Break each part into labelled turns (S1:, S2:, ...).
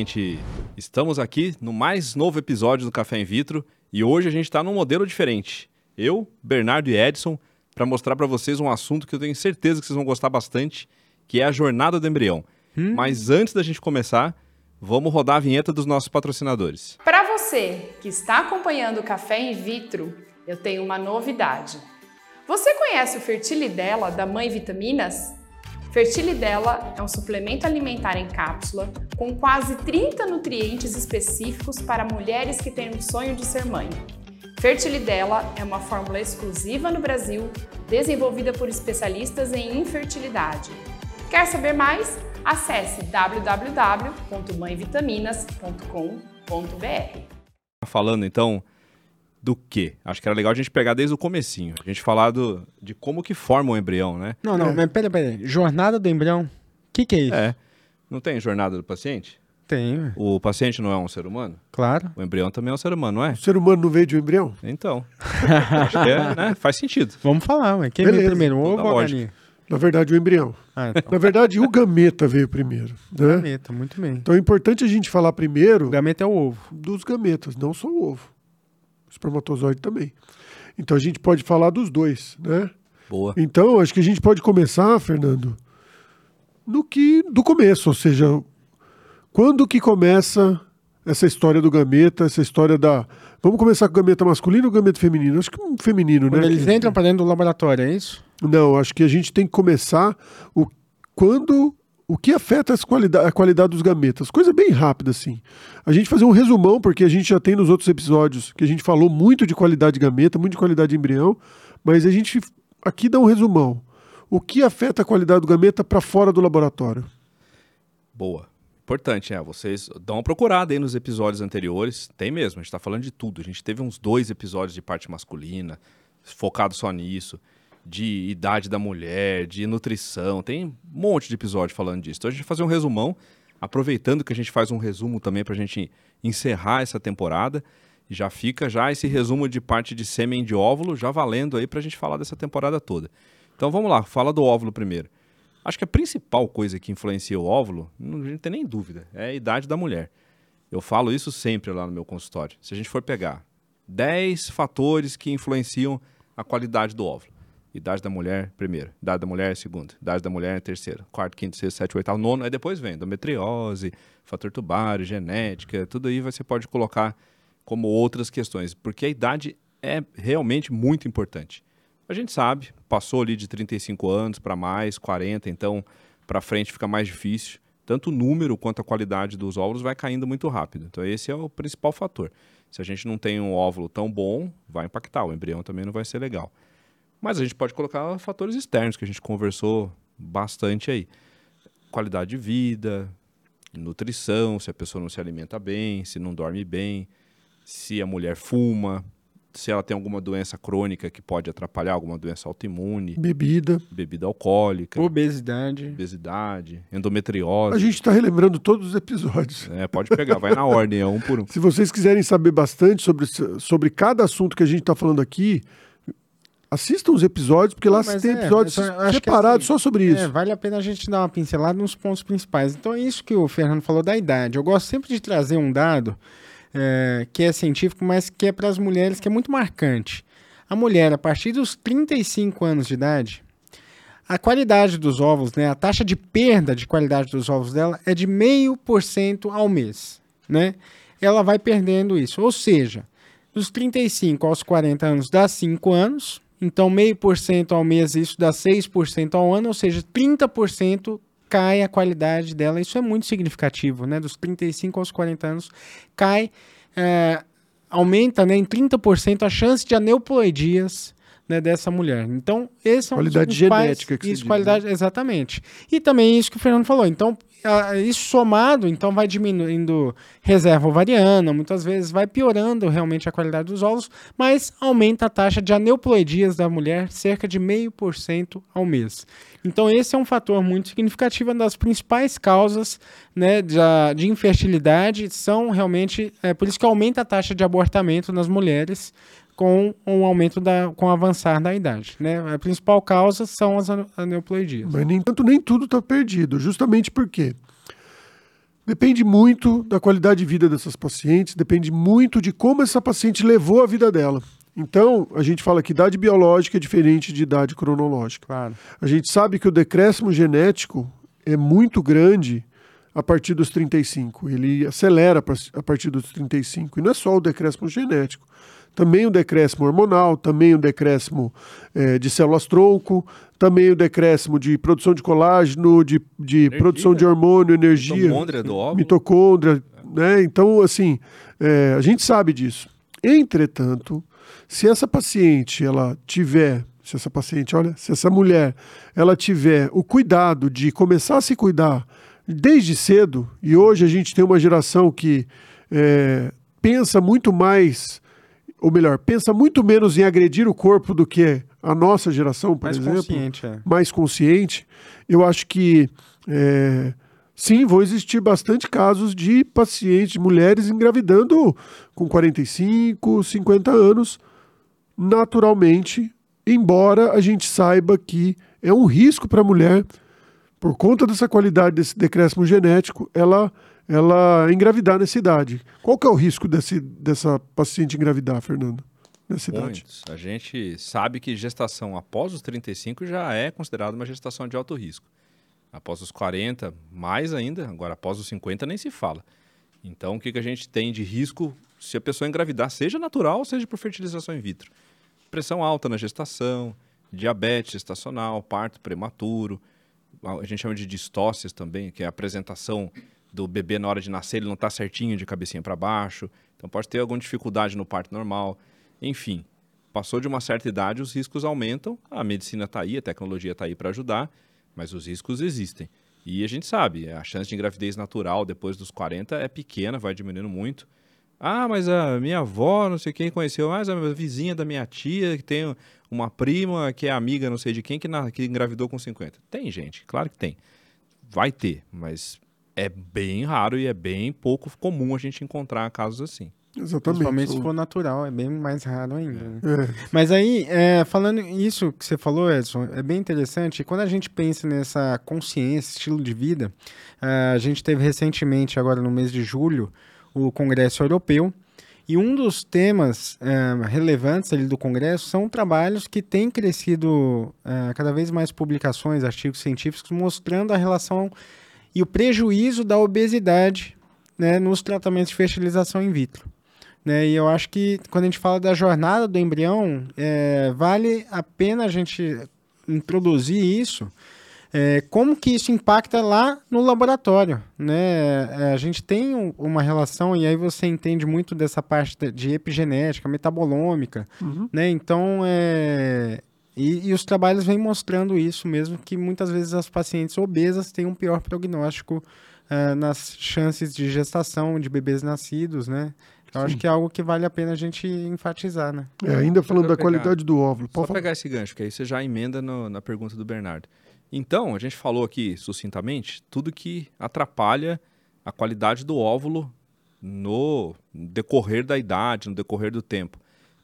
S1: Gente, estamos aqui no mais novo episódio do Café in Vitro e hoje a gente está num modelo diferente. Eu, Bernardo e Edson, para mostrar para vocês um assunto que eu tenho certeza que vocês vão gostar bastante, que é a jornada do embrião.
S2: Hum?
S1: Mas antes da gente começar, vamos rodar a vinheta dos nossos patrocinadores.
S3: Para você que está acompanhando o Café in Vitro, eu tenho uma novidade. Você conhece o Fertilidela da Mãe Vitaminas? Fertilidela é um suplemento alimentar em cápsula com quase 30 nutrientes específicos para mulheres que têm um sonho de ser mãe. Fertilidela é uma fórmula exclusiva no Brasil, desenvolvida por especialistas em infertilidade. Quer saber mais? Acesse www.mãevitaminas.com.br.
S1: Falando então do que? Acho que era legal a gente pegar desde o comecinho. A gente falar do, de como que forma o embrião, né?
S2: Não, não,
S4: É.
S2: mas pera, pera. Jornada do embrião. O que, que é isso?
S1: É. Não tem jornada do paciente?
S2: Tem,
S1: O paciente não é um ser humano?
S2: claro.
S1: O embrião também é um ser humano, não é?
S4: O ser humano não veio de um embrião?
S1: Então. Acho que é, né? Faz sentido.
S2: Vamos falar, mas quem veio primeiro, o ovo ou a galinha?
S4: Na verdade, o embrião.
S2: Ah, então.
S4: Na verdade, o gameta veio primeiro. Né?
S2: Gameta, muito bem.
S4: Então é importante a gente falar primeiro
S2: O gameta é o ovo.
S4: dos gametas, não só o ovo. Espermatozoide também. Então a gente pode falar dos dois, né?
S1: Boa.
S4: Então, acho que a gente pode começar, Fernando, no que do começo, ou seja, quando que começa essa história do gameta, essa história da Vamos começar com o gameta masculino ou o gameta feminino? Acho que um feminino,
S2: Quando
S4: né?
S2: eles
S4: Que-
S2: entram pra dentro do laboratório, é isso?
S4: Não, acho que a gente tem que começar o quando o que afeta as qualida- a qualidade dos gametas. Coisa bem rápida assim. A gente fazer um resumão porque a gente já tem nos outros episódios que a gente falou muito de qualidade de gameta, muito de qualidade de embrião, mas a gente aqui dá um resumão. O que afeta a qualidade do gameta para fora do laboratório?
S1: Boa. Importante, é. Vocês dão uma procurada aí nos episódios anteriores. Tem mesmo, a gente tá falando de tudo. A gente teve uns dois episódios de parte masculina, focado só nisso. De idade da mulher, de nutrição. Tem um monte de episódio falando disso. Então a gente vai fazer um resumão, aproveitando que a gente faz um resumo também pra gente encerrar essa temporada. Já fica já esse resumo de parte de sêmen de óvulo, já valendo aí pra gente falar dessa temporada toda. Então vamos lá, fala do óvulo primeiro. Acho que a principal coisa que influencia o óvulo, não, a tem nem dúvida, é a idade da mulher. Eu falo isso sempre lá no meu consultório. Se a gente for pegar 10 fatores que influenciam a qualidade do óvulo. Idade da mulher, primeiro. Idade da mulher, segundo. Idade da mulher, terceiro. Quarto, quinto, sexto, sétimo, oitavo, nono. Aí depois vem endometriose, fator tubário, genética. Tudo aí você pode colocar como outras questões. Porque a idade é realmente muito importante. A gente sabe, passou ali de 35 anos para mais, 40, então para frente fica mais difícil. Tanto o número quanto a qualidade dos óvulos vai caindo muito rápido. Então esse é o principal fator. Se a gente não tem um óvulo tão bom, vai impactar. O embrião também não vai ser legal. Mas a gente pode colocar fatores externos que a gente conversou bastante aí. Qualidade de vida, nutrição, se a pessoa não se alimenta bem, se não dorme bem, se a mulher fuma, se ela tem alguma doença crônica que pode atrapalhar, alguma doença autoimune,
S4: Bebida.
S1: bebida alcoólica,
S2: Obesidade.
S1: obesidade, endometriose.
S4: A gente está relembrando todos os episódios.
S1: É, pode pegar, vai na ordem, é um por um.
S4: Se vocês quiserem saber bastante sobre, sobre cada assunto que a gente está falando aqui, assistam os episódios, porque lá
S2: Mas
S4: tem
S2: é,
S4: episódios separados
S2: assim,
S4: só sobre isso.
S2: É, vale a pena a gente dar uma pincelada nos pontos principais. Então é isso que o Fernando falou da idade. Eu gosto sempre de trazer um dado é, que é científico, mas que é para as mulheres, que é muito marcante. A mulher, a partir dos 35 anos de idade, a qualidade dos ovos, né, a taxa de perda de qualidade dos ovos dela é de meio por cento ao mês, né? Ela vai perdendo isso. Ou seja, dos 35 aos 40 anos dá 5 anos, então meio por cento ao mês isso dá 6% ao ano, ou seja, 30% cai a qualidade dela. Isso é muito significativo, né? Dos 35 aos 40 anos cai, é, aumenta né, em 30% a chance de aneuploidias né, dessa mulher. Então, esse é um
S4: Qualidade genética que
S2: isso,
S4: diz,
S2: qualidade, exatamente. E também isso que o Fernando falou. Então, isso somado, então vai diminuindo reserva ovariana, muitas vezes vai piorando realmente a qualidade dos ovos, mas aumenta a taxa de aneuploidias da mulher cerca de meio por cento ao mês. Então esse é um fator muito significativo, uma das principais causas né, de, de infertilidade são realmente, é por isso que aumenta a taxa de abortamento nas mulheres com o aumento da, com o avançar da idade. Né? A principal causa são as ane- aneuploidias.
S4: Mas nem tanto nem tudo está perdido, justamente porque Depende muito da qualidade de vida dessas pacientes, depende muito de como essa paciente levou a vida dela. Então, a gente fala que idade biológica é diferente de idade cronológica.
S2: Claro.
S4: A gente sabe que o decréscimo genético é muito grande a partir dos 35. Ele acelera a partir dos 35. E não é só o decréscimo genético. Também o decréscimo hormonal, também o decréscimo é, de células-tronco, também o decréscimo de produção de colágeno, de, de produção de hormônio, energia.
S1: Mitocôndria do óvulo.
S4: Mitocôndria, né? Então, assim, é, a gente sabe disso. Entretanto, se essa paciente ela tiver, se essa paciente, olha, se essa mulher ela tiver o cuidado de começar a se cuidar desde cedo, e hoje a gente tem uma geração que é, pensa muito mais, ou melhor, pensa muito menos em agredir o corpo do que a nossa geração, por
S2: mais
S4: exemplo.
S2: Consciente, é.
S4: Mais consciente. Eu acho que. É, Sim, vão existir bastante casos de pacientes, mulheres engravidando com 45, 50 anos, naturalmente, embora a gente saiba que é um risco para a mulher, por conta dessa qualidade desse decréscimo genético, ela, ela engravidar nessa idade. Qual que é o risco desse, dessa paciente engravidar, Fernando? Nessa idade?
S1: A gente sabe que gestação após os 35 já é considerada uma gestação de alto risco. Após os 40, mais ainda. Agora, após os 50, nem se fala. Então, o que, que a gente tem de risco se a pessoa engravidar, seja natural, seja por fertilização in vitro? Pressão alta na gestação, diabetes gestacional, parto prematuro. A gente chama de distócias também, que é a apresentação do bebê na hora de nascer, ele não está certinho de cabecinha para baixo. Então, pode ter alguma dificuldade no parto normal. Enfim, passou de uma certa idade, os riscos aumentam. A medicina está aí, a tecnologia está aí para ajudar mas os riscos existem. E a gente sabe, a chance de engravidez natural depois dos 40 é pequena, vai diminuindo muito. Ah, mas a minha avó, não sei quem conheceu, mas a vizinha da minha tia, que tem uma prima que é amiga não sei de quem, que, na, que engravidou com 50. Tem gente, claro que tem. Vai ter, mas é bem raro e é bem pouco comum a gente encontrar casos assim.
S4: Exatamente.
S2: Principalmente se for natural, é bem mais raro ainda. Né?
S4: É.
S2: Mas aí, é, falando isso que você falou, Edson, é bem interessante. Quando a gente pensa nessa consciência, estilo de vida, é, a gente teve recentemente, agora no mês de julho, o Congresso Europeu. E um dos temas é, relevantes ali do Congresso são trabalhos que têm crescido é, cada vez mais publicações, artigos científicos, mostrando a relação e o prejuízo da obesidade né, nos tratamentos de fertilização in vitro. Né? E eu acho que quando a gente fala da jornada do embrião, é, vale a pena a gente introduzir isso. É, como que isso impacta lá no laboratório, né? É, a gente tem um, uma relação e aí você entende muito dessa parte de epigenética, metabolômica,
S4: Uhum.
S2: né? Então, é, e, e os trabalhos vêm mostrando isso mesmo, que muitas vezes as pacientes obesas têm um pior prognóstico ah, nas chances de gestação de bebês nascidos, né? Eu acho que é algo que vale a pena a gente enfatizar, né?
S4: É, ainda falando da
S1: pegar-
S4: qualidade do óvulo.
S1: Só
S4: Pode falar.
S1: pegar esse gancho, que aí você já emenda no- na pergunta do Bernardo. Então, a gente falou aqui sucintamente tudo que atrapalha a qualidade do óvulo no decorrer da idade, no decorrer do tempo.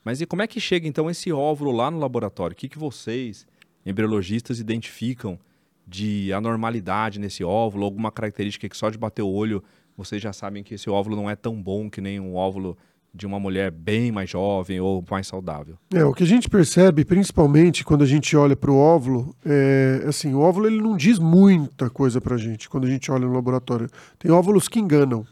S1: Mas e como é que chega então esse óvulo lá no laboratório? O que, que vocês, embriologistas, identificam de anormalidade nesse óvulo? Alguma característica que só de bater o olho vocês já sabem que esse óvulo não é tão bom que nem um óvulo de uma mulher bem mais jovem ou mais saudável?
S4: É, o que a gente percebe, principalmente quando a gente olha para o óvulo, é assim, o óvulo ele não diz muita coisa para a gente quando a gente olha no laboratório. Tem óvulos que enganam.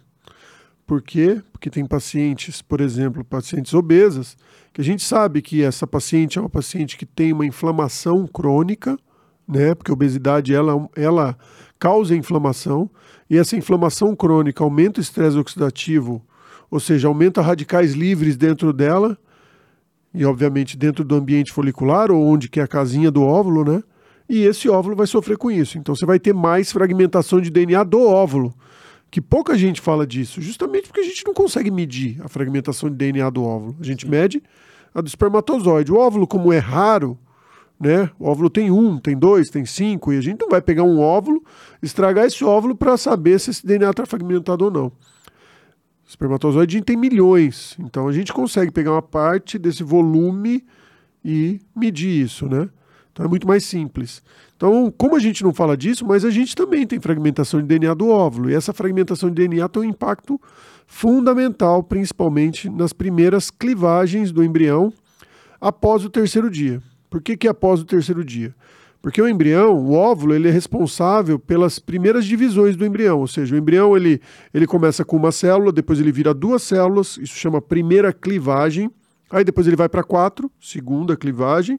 S4: Por quê? Porque tem pacientes, por exemplo, pacientes obesas, que a gente sabe que essa paciente é uma paciente que tem uma inflamação crônica, né? Porque a obesidade ela, ela causa inflamação e essa inflamação crônica aumenta o estresse oxidativo, ou seja, aumenta radicais livres dentro dela e obviamente dentro do ambiente folicular ou onde que é a casinha do óvulo, né? E esse óvulo vai sofrer com isso. Então você vai ter mais fragmentação de DNA do óvulo, que pouca gente fala disso, justamente porque a gente não consegue medir a fragmentação de DNA do óvulo. A gente mede a do espermatozoide. O óvulo, como é raro, né? O óvulo tem um, tem dois, tem cinco, e a gente não vai pegar um óvulo, estragar esse óvulo para saber se esse DNA está fragmentado ou não. O espermatozoide a gente tem milhões, então a gente consegue pegar uma parte desse volume e medir isso, né? Então é muito mais simples. Então, como a gente não fala disso, mas a gente também tem fragmentação de DNA do óvulo. E essa fragmentação de DNA tem um impacto fundamental, principalmente nas primeiras clivagens do embrião após o terceiro dia. Por que, que é após o terceiro dia? Porque o embrião, o óvulo, ele é responsável pelas primeiras divisões do embrião, ou seja, o embrião ele, ele começa com uma célula, depois ele vira duas células, isso chama primeira clivagem, aí depois ele vai para quatro, segunda clivagem,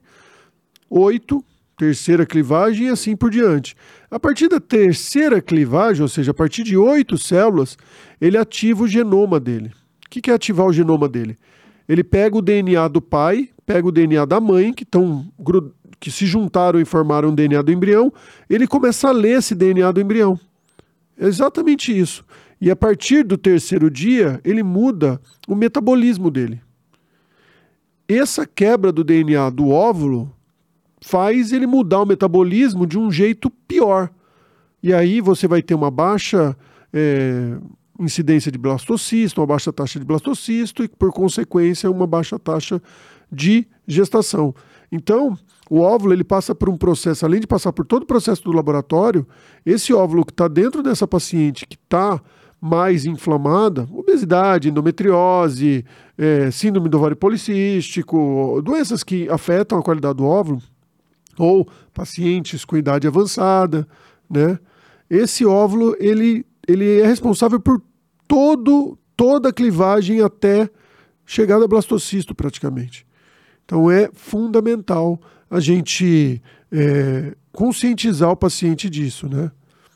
S4: oito, terceira clivagem e assim por diante. A partir da terceira clivagem, ou seja, a partir de oito células, ele ativa o genoma dele. O que é ativar o genoma dele? Ele pega o DNA do pai, pega o DNA da mãe, que, tão, que se juntaram e formaram o DNA do embrião, ele começa a ler esse DNA do embrião. É exatamente isso. E a partir do terceiro dia, ele muda o metabolismo dele. Essa quebra do DNA do óvulo faz ele mudar o metabolismo de um jeito pior. E aí você vai ter uma baixa é, incidência de blastocisto, uma baixa taxa de blastocisto e, por consequência, uma baixa taxa de gestação. Então, o óvulo ele passa por um processo, além de passar por todo o processo do laboratório, esse óvulo que está dentro dessa paciente que está mais inflamada, obesidade, endometriose, é, síndrome do ovário policístico, doenças que afetam a qualidade do óvulo, ou pacientes com idade avançada, né? Esse óvulo ele, ele é responsável por todo, toda a clivagem até chegar a blastocisto praticamente. Então é fundamental a gente é, conscientizar o paciente disso, né?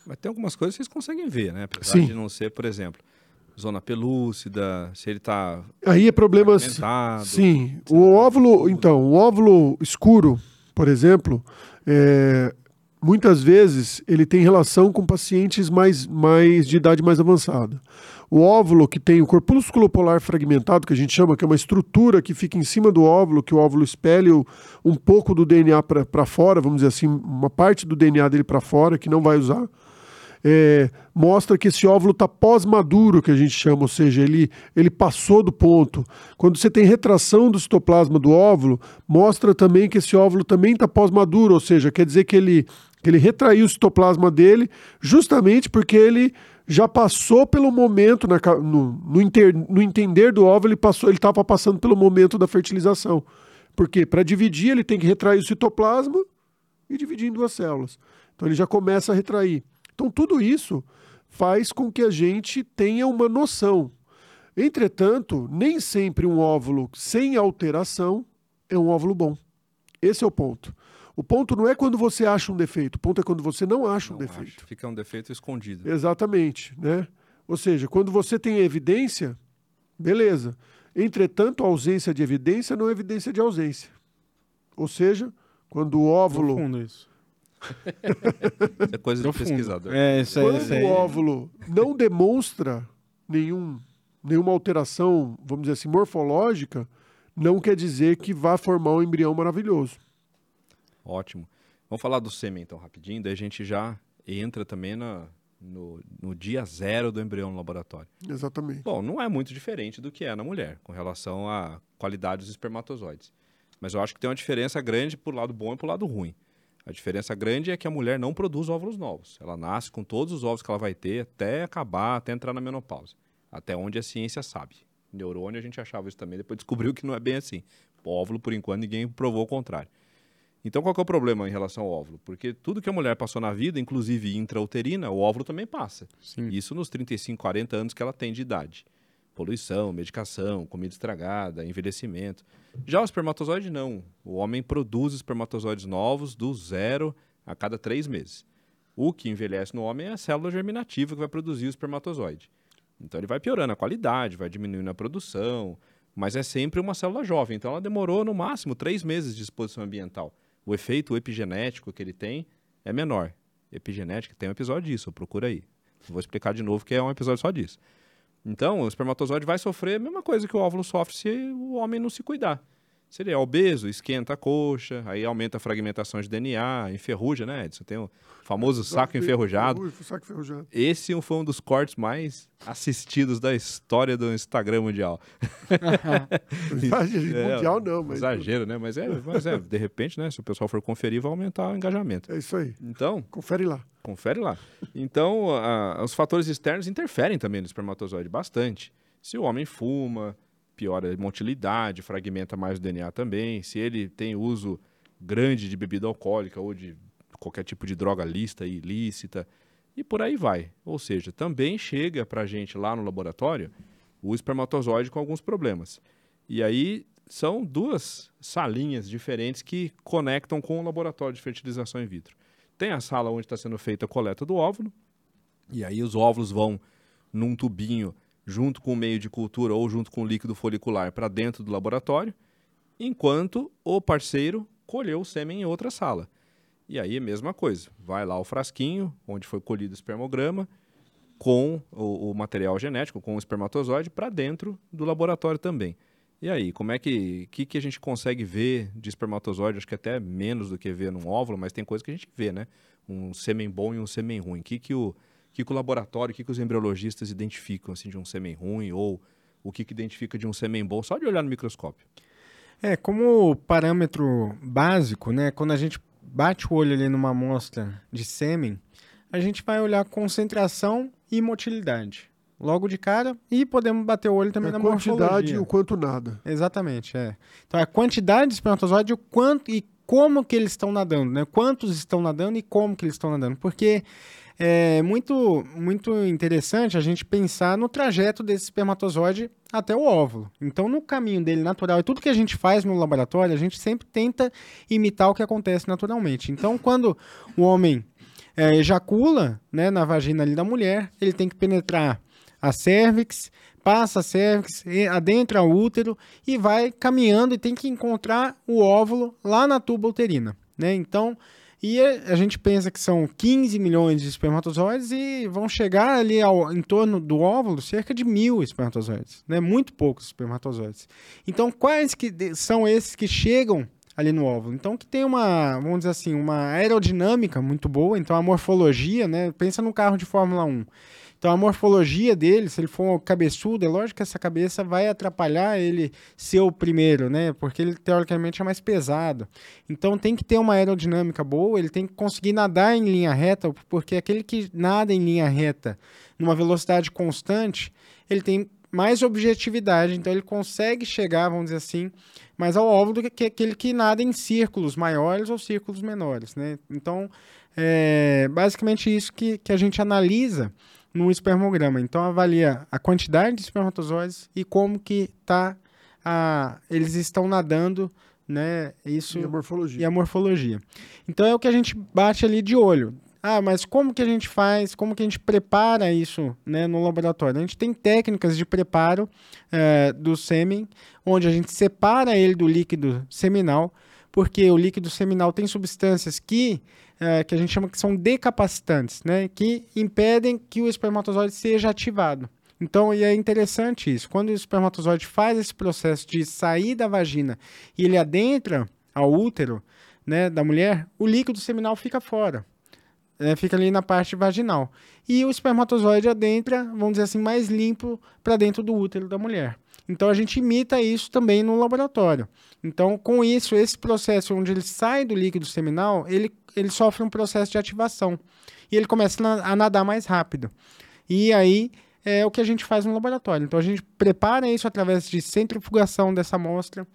S1: Mas tem algumas coisas que vocês conseguem ver, né? Apesar
S4: Sim.
S1: de não ser, por exemplo, zona pelúcida, se ele está
S4: Aí é problemas.
S1: fragmentado.
S4: Sim. O óvulo, então, o óvulo escuro, por exemplo, é, muitas vezes ele tem relação com pacientes mais, mais de idade mais avançada. O óvulo que tem o corpúsculo polar fragmentado, que a gente chama, que é uma estrutura que fica em cima do óvulo, que o óvulo espelha um pouco do DNA para fora, vamos dizer assim, uma parte do DNA dele para fora, que não vai usar. É, mostra que esse óvulo está pós-maduro, que a gente chama, ou seja, ele, ele passou do ponto. Quando você tem retração do citoplasma do óvulo, mostra também que esse óvulo também está pós-maduro, ou seja, quer dizer que ele, que ele retraiu o citoplasma dele justamente porque ele já passou pelo momento, na no, no, inter- no entender do óvulo, ele estava passando pelo momento da fertilização. Porque para dividir, ele tem que retrair o citoplasma e dividir em duas células. Então ele já começa a retrair. Então tudo isso faz com que a gente tenha uma noção. Entretanto, nem sempre um óvulo sem alteração é um óvulo bom. Esse é o ponto. O ponto não é quando você acha um defeito, o ponto é quando você não acha um
S1: Não
S4: defeito.
S1: acho. Fica um defeito escondido.
S4: Exatamente, né? Ou seja, quando você tem evidência, beleza. Entretanto, a ausência de evidência não é evidência de ausência. Ou seja, quando o óvulo
S2: Profundo isso.
S1: É coisa de pesquisador.
S2: É, isso aí.
S4: Quando
S2: Isso aí.
S4: o óvulo não demonstra nenhum, nenhuma alteração, vamos dizer assim, morfológica, não quer dizer que vá formar um embrião maravilhoso.
S1: Ótimo. Vamos falar do sêmen então rapidinho, daí a gente já entra também na, no, no dia zero do embrião no laboratório.
S4: Exatamente.
S1: Bom, não é muito diferente do que é na mulher, com relação à qualidade dos espermatozoides. Mas eu acho que tem uma diferença grande pro lado bom e pro lado ruim. A diferença grande é que a mulher não produz óvulos novos. Ela nasce com todos os ovos que ela vai ter até acabar, até entrar na menopausa. Até onde a ciência sabe. Neurônio a gente achava isso também, depois descobriu que não é bem assim. O óvulo, por enquanto, ninguém provou o contrário. Então, qual é o problema em relação ao óvulo? Porque tudo que a mulher passou na vida, inclusive intrauterina, o óvulo também passa.
S2: Sim.
S1: Isso nos 35, 40 anos que ela tem de idade. Poluição, medicação, comida estragada, envelhecimento. Já o espermatozoide, não. O homem produz espermatozoides novos do zero a cada três meses. O que envelhece no homem é a célula germinativa que vai produzir o espermatozoide. Então ele vai piorando a qualidade, vai diminuindo a produção, mas é sempre uma célula jovem. Então ela demorou no máximo três meses de exposição ambiental. O efeito epigenético que ele tem é menor. Epigenética tem um episódio disso, procura aí. Vou explicar de novo que é um episódio só disso. Então, o espermatozoide vai sofrer a mesma coisa que o óvulo sofre se o homem não se cuidar. Se ele é obeso, esquenta a coxa, aí aumenta a fragmentação de DNA, enferruja, né, Edson? Tem o famoso saco enferrujado.
S4: Saco enferrujado.
S1: Esse foi um dos cortes mais assistidos da história do Instagram mundial.
S4: Exagero, mundial não, mas...
S1: Exagero, né? Mas é, mas é, de repente, né? Se o pessoal for conferir, vai aumentar o engajamento.
S4: É isso aí.
S1: Então,
S4: Confere lá.
S1: confere lá. Então, a- os fatores externos interferem também no espermatozoide bastante. Se o homem fuma, piora a motilidade, fragmenta mais o DNA também. Se ele tem uso grande de bebida alcoólica ou de qualquer tipo de droga lista e ilícita, e por aí vai. Ou seja, também chega para a gente lá no laboratório o espermatozoide com alguns problemas. E aí são duas salinhas diferentes que conectam com o laboratório de fertilização in vitro. Tem a sala onde está sendo feita a coleta do óvulo, e aí os óvulos vão num tubinho junto com o meio de cultura ou junto com o líquido folicular para dentro do laboratório, enquanto o parceiro colheu o sêmen em outra sala. E aí a mesma coisa, vai lá o frasquinho onde foi colhido o espermograma com o, o material genético, com o espermatozoide para dentro do laboratório também. E aí, como é que, que que a gente consegue ver de espermatozoide? Acho que até menos do que ver num óvulo, mas tem coisa que a gente vê, né? Um sêmen bom e um sêmen ruim. O que que o, que que o laboratório, o que que os embriologistas identificam assim de um sêmen ruim ou o que que identifica de um sêmen bom só de olhar no microscópio?
S2: É, como parâmetro básico, né? Quando a gente bate o olho ali numa amostra de sêmen, a gente vai olhar concentração e motilidade. Logo de cara, e podemos bater o olho também
S4: a
S2: na
S4: quantidade
S2: morfologia.
S4: e o quanto nada.
S2: Exatamente, é. Então a quantidade de espermatozoide, o quanto e como que eles estão nadando, né? Quantos estão nadando e como que eles estão nadando, porque é muito muito interessante a gente pensar no trajeto desse espermatozoide até o óvulo. Então no caminho dele natural, e tudo que a gente faz no laboratório, a gente sempre tenta imitar o que acontece naturalmente. Então quando o homem é, ejacula, né, na vagina ali da mulher, ele tem que penetrar a cervix, passa a cervix, adentra o útero e vai caminhando e tem que encontrar o óvulo lá na tuba uterina, né? Então, e a gente pensa que são 15 milhões de espermatozoides e vão chegar ali ao, em torno do óvulo cerca de mil espermatozoides, né? Muito poucos espermatozoides. Então, quais que são esses que chegam ali no óvulo? Então, que tem uma, vamos dizer assim, uma aerodinâmica muito boa, então a morfologia, né? Pensa no carro de Fórmula 1. Então a morfologia dele, se ele for cabeçudo, é lógico que essa cabeça vai atrapalhar ele ser o primeiro, né? Porque ele teoricamente é mais pesado. Então tem que ter uma aerodinâmica boa, ele tem que conseguir nadar em linha reta, porque aquele que nada em linha reta numa velocidade constante, ele tem mais objetividade, então ele consegue chegar, vamos dizer assim, mais ao óvulo do que aquele que nada em círculos maiores ou círculos menores, né? Então, é basicamente isso que, que a gente analisa no espermograma. Então avalia a quantidade de espermatozoides e como que tá a, eles estão nadando, né? Isso
S4: E a morfologia.
S2: e a morfologia. Então é o que a gente bate ali de olho. Ah, mas como que a gente faz? Como que a gente prepara isso né, no laboratório? A gente tem técnicas de preparo eh, do sêmen, onde a gente separa ele do líquido seminal, porque o líquido seminal tem substâncias que, eh, que a gente chama que são decapacitantes, né, que impedem que o espermatozoide seja ativado. Então, e é interessante isso. Quando o espermatozoide faz esse processo de sair da vagina e ele adentra ao útero né, da mulher, o líquido seminal fica fora. É, fica ali na parte vaginal. E o espermatozoide adentra, vamos dizer assim, mais limpo para dentro do útero da mulher. Então a gente imita isso também no laboratório. Então, com isso, esse processo onde ele sai do líquido seminal, ele, ele sofre um processo de ativação. E ele começa a nadar mais rápido. E aí é o que a gente faz no laboratório. Então a gente prepara isso através de centrifugação dessa amostra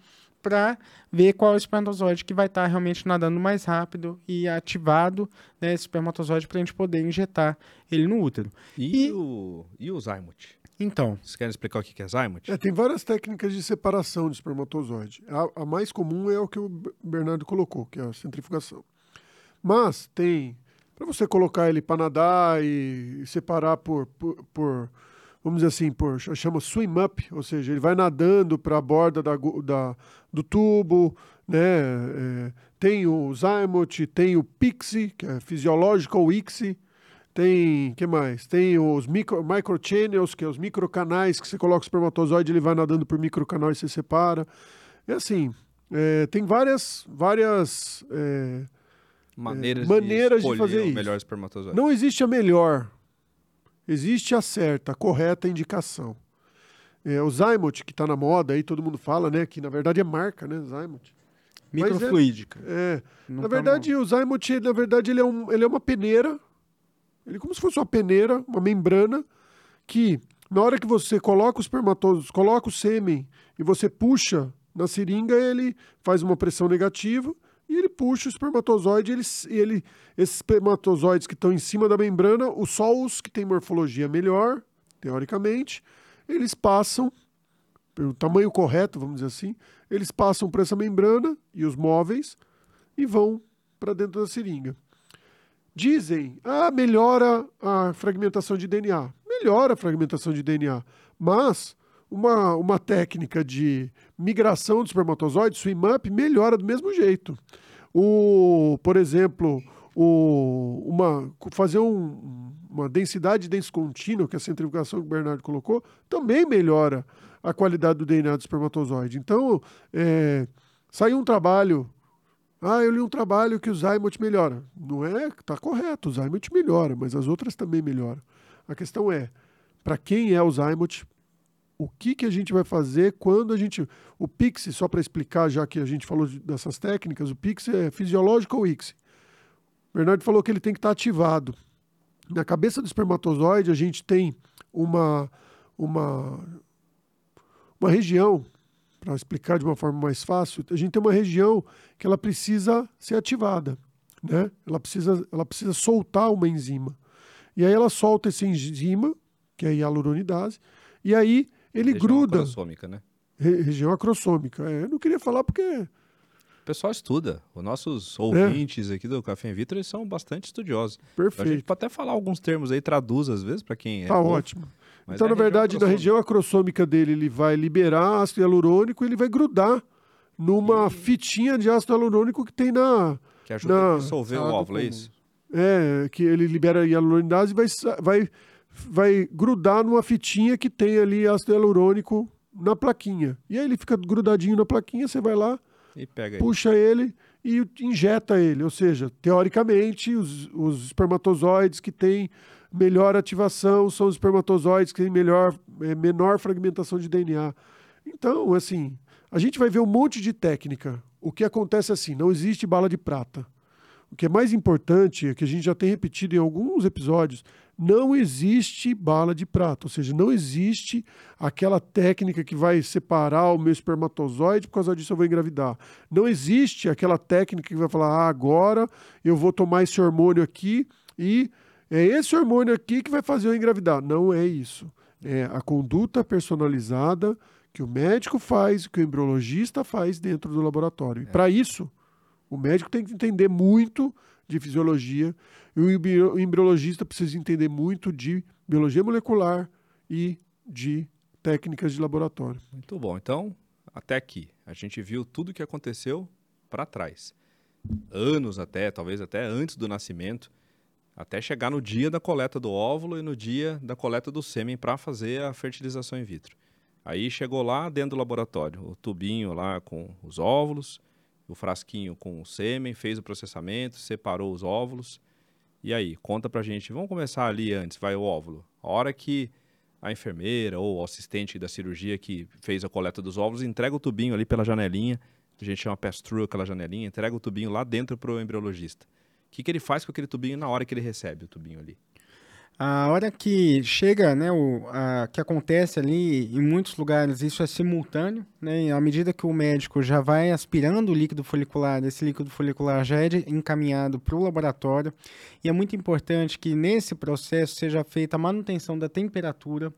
S2: para ver qual é o espermatozoide que vai estar realmente nadando mais rápido e ativado né, esse espermatozoide para a gente poder injetar ele no útero.
S1: E,
S2: E-
S1: o, e o Zymote?
S2: Então,
S1: Vocês querem explicar o que é Zymote?
S4: É, tem várias técnicas de separação de espermatozoide. A, a mais comum é o que o Ber- Bernardo colocou, que é a centrifugação. Mas tem para você colocar ele para nadar e separar por, por, por, vamos dizer assim, por ch- chama swim up, ou seja, ele vai nadando para a borda da, da- do tubo, né? É, tem o Zymote, tem o Pixie, que é Physiological ICSI, tem, que mais? Tem os micro, microchannels, que é os microcanais que você coloca o espermatozoide, ele vai nadando por microcanal e você separa. É assim, É, tem várias, várias é,
S1: Maneiras,
S4: maneiras de
S1: escolher
S4: fazer
S1: o
S4: isso.
S1: melhor espermatozoide.
S4: Não existe a melhor. Existe a certa, a correta indicação. É, o Zymot, que está na moda, aí todo mundo fala, né? Que na verdade é marca, né? Zymot. É-
S2: Microfluídica.
S4: É.
S2: Não
S4: na
S2: tá
S4: verdade, o Zymot, na verdade, ele é, um, ele é uma peneira. Ele é como se fosse uma peneira, uma membrana, que na hora que você coloca os espermatozoides, coloca o sêmen e você puxa na seringa, ele faz uma pressão negativa e ele puxa o espermatozoide. Ele, ele, esses espermatozoides que estão em cima da membrana, os só os que têm morfologia melhor, teoricamente, eles passam pelo tamanho correto, vamos dizer assim, eles passam por essa membrana e os móveis e vão para dentro da seringa. Dizem, ah, melhora a fragmentação de DNA. Melhora a fragmentação de DNA, mas uma, uma técnica de migração do espermatozoide, swim up, melhora do mesmo jeito. O, por exemplo, o, uma, fazer um, uma densidade denso contínua, que é a centrifugação que o Bernardo colocou, também melhora a qualidade do DNA do espermatozoide. Então, é, saiu um trabalho. Ah, eu li um trabalho que o Zymot melhora. Não é, está correto, o Zymot melhora, mas as outras também melhoram. A questão é, para quem é o Zymot, o que, que a gente vai fazer quando a gente. O PIX, só para explicar, já que a gente falou de, dessas técnicas, o PIX é fisiológico ou ICSI. O Bernardo falou que ele tem que estar ativado. Na cabeça do espermatozoide, a gente tem uma, uma, uma região, para explicar de uma forma mais fácil, a gente tem uma região que ela precisa ser ativada. Né? Ela, precisa, ela precisa soltar uma enzima. E aí ela solta essa enzima, que é a hialuronidase, e aí ele
S1: Região
S4: gruda.
S1: acrossômica, né?
S4: Re- região acrossômica. É, eu não queria falar porque.
S1: O pessoal estuda. Os nossos
S4: É.
S1: ouvintes aqui do Café em Vitro, eles são bastante estudiosos. Então, a gente
S4: Perfeito.
S1: pode até falar alguns termos aí, traduz às vezes, para quem é.
S4: Tá
S1: novo,
S4: ótimo.
S1: Mas
S4: então,
S1: é
S4: na verdade, na região acrossômica dele, ele vai liberar ácido hialurônico e ele vai grudar numa fitinha de ácido hialurônico que tem na.
S1: Que ajuda
S4: na-
S1: a dissolver o óvulo, é isso?
S4: É, que ele libera a hialuronidase e vai, vai, vai grudar numa fitinha que tem ali ácido hialurônico na plaquinha. E aí ele fica grudadinho na plaquinha, você vai lá,
S1: E pega aí.
S4: puxa ele e injeta ele. Ou seja, teoricamente, os, os espermatozoides que têm melhor ativação são os espermatozoides que têm melhor, eh, menor fragmentação de DNA. Então, assim, a gente vai ver um monte de técnica. O que acontece é assim, não existe bala de prata. O que é mais importante, é que a gente já tem repetido em alguns episódios, não existe bala de prata, ou seja, não existe aquela técnica que vai separar o meu espermatozoide, por causa disso eu vou engravidar. Não existe aquela técnica que vai falar, ah, agora eu vou tomar esse hormônio aqui e é esse hormônio aqui que vai fazer eu engravidar. Não é isso. É a conduta personalizada que o médico faz, que o embriologista faz dentro do laboratório. E para isso, o médico tem que entender muito de fisiologia e o embriologista precisa entender muito de biologia molecular e de técnicas de laboratório.
S1: Muito bom. Então, até aqui, a gente viu tudo o que aconteceu para trás. Anos até, talvez até antes do nascimento, até chegar no dia da coleta do óvulo e no dia da coleta do sêmen para fazer a fertilização in vitro. Aí chegou lá dentro do laboratório, o tubinho lá com os óvulos, o frasquinho com o sêmen, fez o processamento, separou os óvulos. E aí, conta pra gente, vamos começar ali antes, vai o óvulo. A hora que a enfermeira ou o assistente da cirurgia que fez a coleta dos óvulos entrega o tubinho ali pela janelinha, a gente chama pass-through, aquela janelinha, entrega o tubinho lá dentro pro embriologista. O que, que ele faz com aquele tubinho na hora que ele recebe o tubinho ali?
S2: A hora que chega, né, o a, que acontece ali, em muitos lugares isso é simultâneo, né, à medida que o médico já vai aspirando o líquido folicular, esse líquido folicular já é encaminhado para o laboratório, e é muito importante que nesse processo seja feita a manutenção da temperatura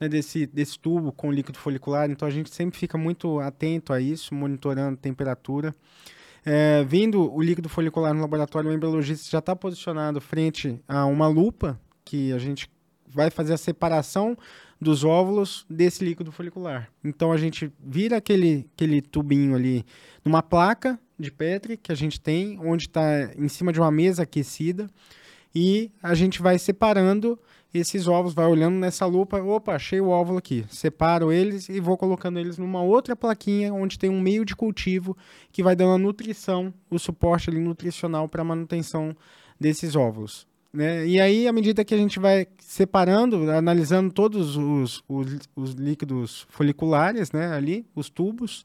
S2: né, desse, desse tubo com líquido folicular, então a gente sempre fica muito atento a isso, monitorando temperatura. É, vindo o líquido folicular no laboratório, o embriologista já está posicionado frente a uma lupa que a gente vai fazer a separação dos óvulos desse líquido folicular. Então a gente vira aquele, aquele tubinho ali numa placa de Petri que a gente tem, onde está em cima de uma mesa aquecida. E a gente vai separando esses ovos, vai olhando nessa lupa, opa, achei o óvulo aqui. Separo eles e vou colocando eles numa outra plaquinha onde tem um meio de cultivo que vai dando a nutrição, o suporte ali nutricional para a manutenção desses óvulos. Né? E aí, à medida que a gente vai separando, analisando todos os, os, os líquidos foliculares, né, ali, os tubos,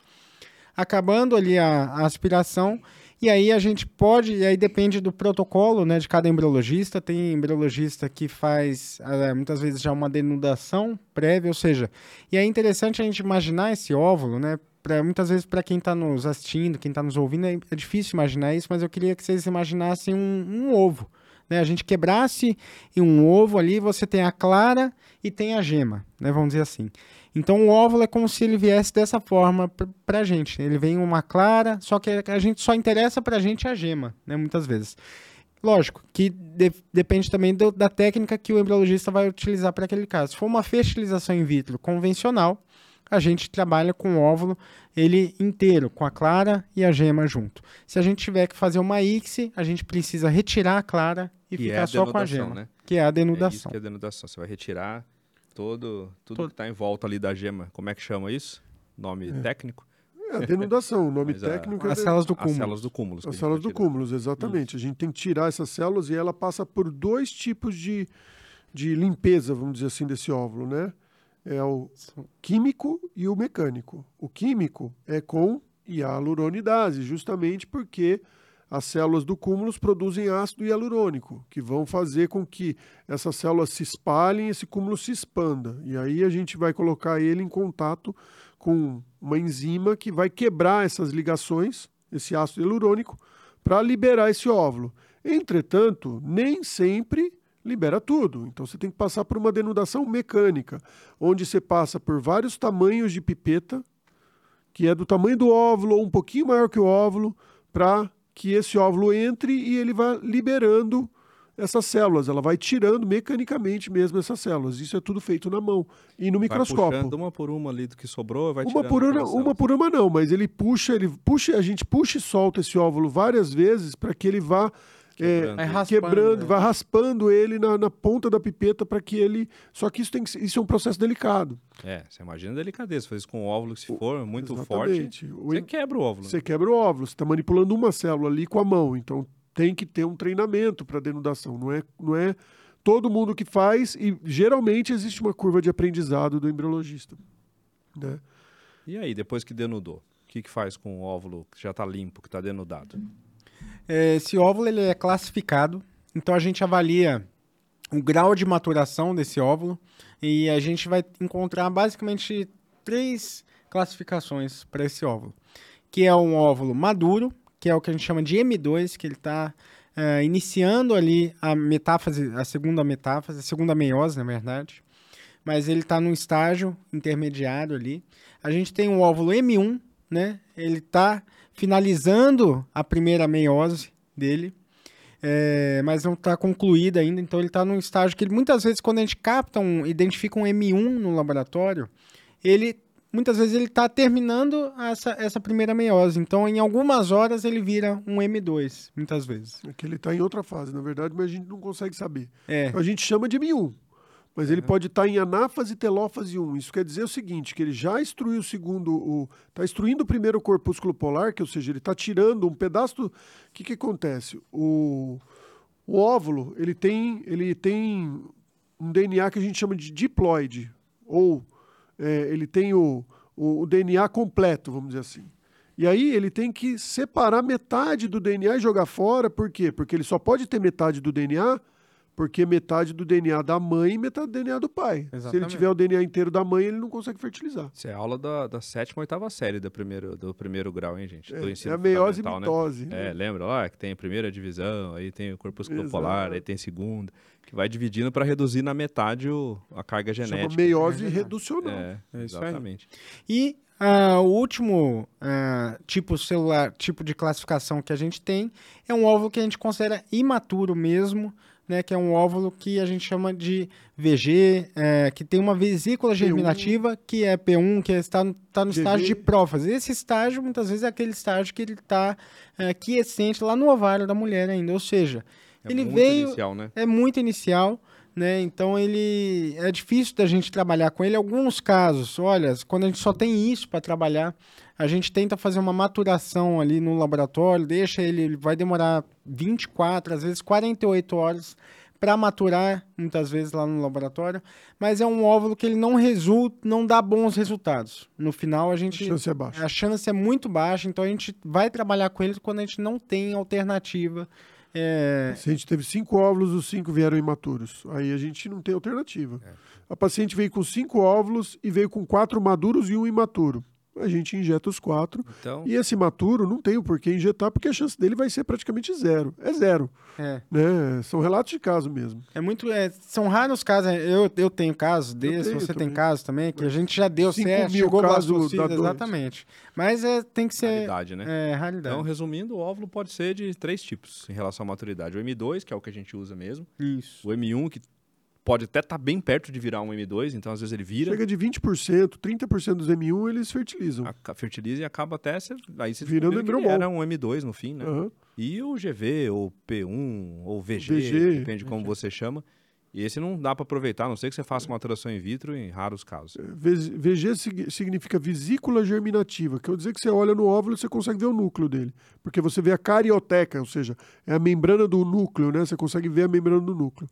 S2: acabando ali a, a aspiração, e aí a gente pode, e aí depende do protocolo né, de cada embriologista. Tem embriologista que faz é, muitas vezes já uma denudação prévia, ou seja, e é interessante a gente imaginar esse óvulo, né? Pra, muitas vezes para quem está nos assistindo, quem está nos ouvindo, é, é, difícil imaginar isso, mas eu queria que vocês imaginassem um, um ovo. Né? A gente quebrasse um ovo ali, você tem a clara e tem a gema, né? vamos dizer assim. Então o óvulo é como se ele viesse dessa forma para a gente. Ele vem uma clara, só que a gente só interessa para a gente a gema, né? Muitas vezes. Lógico, que de, depende também do, da técnica que o embriologista vai utilizar para aquele caso. Se for uma fertilização in vitro convencional, a gente trabalha com o óvulo ele inteiro, com a clara e a gema junto. Se a gente tiver que fazer uma ICSI, a gente precisa retirar a clara e
S1: que
S2: ficar
S1: é
S2: só com a gema,
S1: né?
S2: que é a
S1: É
S2: denudação.
S1: isso que é denudação. Você vai retirar todo, tudo
S2: Todo.
S1: que está em volta ali da gema. Como é que chama isso? Nome técnico?
S4: É a denudação, o nome
S1: Mas a-
S4: técnico é
S2: As células do
S1: As
S2: cúmulo.
S1: células do cúmulo.
S4: As células do cúmulo, exatamente. A gente tem que tirar essas células e ela passa por dois tipos de, de limpeza, vamos dizer assim, desse óvulo, né? É o químico e o mecânico. O químico é com hialuronidase, justamente porque as células do cúmulo produzem ácido hialurônico, que vão fazer com que essas células se espalhem e esse cúmulo se expanda. E aí a gente vai colocar ele em contato com uma enzima que vai quebrar essas ligações, esse ácido hialurônico, para liberar esse óvulo. Entretanto, nem sempre libera tudo. Então você tem que passar por uma denudação mecânica, onde você passa por vários tamanhos de pipeta, que é do tamanho do óvulo ou um pouquinho maior que o óvulo, para que esse óvulo entre e ele vá liberando essas células. Ela vai tirando mecanicamente mesmo essas células. Isso é tudo feito na mão e no
S1: Vai
S4: microscópio.
S1: puxando uma por uma ali do que sobrou, vai
S4: Uma
S1: tirando
S4: por, uma, uma por uma não, mas ele puxa, ele puxa, a gente puxa e solta esse óvulo várias vezes para que ele vá
S1: Quebrando.
S2: Vai raspando,
S4: quebrando,
S2: né?
S4: vai raspando ele na, na ponta da pipeta para que ele. Só que isso tem que ser- isso é um processo delicado.
S1: É, você imagina a delicadeza. Fazer isso com o óvulo que se for muito
S4: Exatamente.
S1: forte, você quebra o óvulo.
S4: Você quebra o óvulo, você está manipulando uma célula ali com a mão, então tem que ter um treinamento para denudação. Não é, não é todo mundo que faz e geralmente existe uma curva de aprendizado do embriologista. Né?
S1: E aí, depois que denudou? O que, que faz com o óvulo que já está limpo, que está denudado?
S2: É, Esse óvulo ele é classificado, então a gente avalia o grau de maturação desse óvulo e a gente vai encontrar basicamente três classificações para esse óvulo, que é um óvulo maduro, que é o que a gente chama de M2, que ele está iniciando ali a metáfase, a segunda metáfase, a segunda meiose, na verdade, mas ele está num estágio intermediário ali. A gente tem um óvulo M1, né? Ele está finalizando a primeira meiose dele, é, mas não está concluída ainda. Então ele está num estágio que ele, muitas vezes quando a gente capta um, identifica um M1 no laboratório, ele muitas vezes ele está terminando essa, essa primeira meiose. Então em algumas horas ele vira um M2, muitas vezes.
S4: É que ele está em outra fase, na verdade, mas a gente não consegue saber.
S2: É.
S4: A gente chama de M1, mas ele pode estar em anáfase telófase 1. Isso quer dizer o seguinte, que ele já instruiu o segundo, o está instruindo o primeiro corpúsculo polar, que ou seja, ele está tirando um pedaço do... O que que acontece? O, o óvulo, ele tem, ele tem um DNA que a gente chama de diploide, ou é, ele tem o, o, o DNA completo, vamos dizer assim. E aí ele tem que separar metade do DNA e jogar fora, por quê? Porque ele só pode ter metade do DNA porque metade do DNA da mãe e metade do DNA do pai. Se ele
S2: Exatamente.
S4: tiver o DNA inteiro da mãe, ele não consegue fertilizar.
S1: Isso é aula da, da sétima, oitava série do primeiro, do primeiro grau, hein, gente? Do
S4: É,
S1: ensino
S4: é a meiose e
S1: né?
S4: mitose.
S1: É, lembra lá que tem a primeira divisão, aí tem o corpúsculo
S4: Exato.
S1: polar, aí tem a segunda, que vai dividindo para reduzir na metade o, a carga
S4: Chama
S1: genética.
S4: meiose
S2: É
S4: reducional.
S1: É,
S2: É isso aí.
S1: exatamente.
S2: E ah, o último ah, tipo celular, tipo de classificação que a gente tem é um óvulo que a gente considera imaturo mesmo, né, que é um óvulo que a gente chama de VG, eh, que tem uma vesícula germinativa, que é P1, que está no, tá no
S4: VG.
S2: estágio de prófase. Esse estágio, muitas vezes, é aquele estágio que ele está quiescente lá no ovário da mulher ainda, ou seja,
S1: É
S2: ele
S1: muito
S2: veio
S1: inicial, né?
S2: é muito inicial, né? Então ele é difícil da gente trabalhar com ele. Alguns casos, olha, quando a gente só tem isso para trabalhar, a gente tenta fazer uma maturação ali no laboratório, deixa ele, ele vai demorar 24, às vezes 48 horas para maturar, muitas vezes lá no laboratório, mas é um óvulo que ele não resulta, não dá bons resultados. No final a
S4: A
S2: gente
S4: chance é baixa.
S2: a chance é muito baixa, então a gente vai trabalhar com eles quando a gente não tem alternativa. É,
S4: Se a gente teve cinco óvulos, os cinco vieram imaturos. Aí a gente não tem alternativa.
S1: É.
S4: A paciente veio com cinco óvulos e veio com quatro maduros e um imaturo. A gente injeta os quatro.
S1: Então,
S4: E esse imaturo não tem o porquê injetar, porque a chance dele vai ser praticamente zero. É zero.
S2: é,
S4: Né? São relatos de caso mesmo.
S2: é muito. é, são raros casos. Eu, eu tenho casos desses,
S4: tenho
S2: você tem casos também, que a gente já deu
S4: Cinco
S2: certo,
S4: mil
S2: chegou
S4: dá dois.
S2: exatamente. Mas é, tem que ser.
S1: realidade, né?
S2: É, realidade.
S1: Então, resumindo, o óvulo pode ser de três tipos em relação à maturidade. O M2, que é o que a gente usa mesmo.
S2: Isso.
S1: O M1, que pode até estar bem perto de virar um M2, então às vezes ele vira,
S4: Chega de 20%, 30% dos M1 eles fertilizam.
S1: aca- fertiliza e acaba até... Ser, aí você
S4: Virando
S1: que era um M2 no fim, né?
S4: Aham.
S1: E o GV, ou P1, ou VG,
S4: VG,
S1: depende de como você chama. E esse não dá para aproveitar, a não ser que você faça maturação in vitro em raros casos.
S4: Ves- VG sig- significa vesícula germinativa, quer dizer que você olha no óvulo e você consegue ver o núcleo dele. Porque você vê a carioteca, ou seja, é a membrana do núcleo, né? Você consegue ver a membrana do núcleo.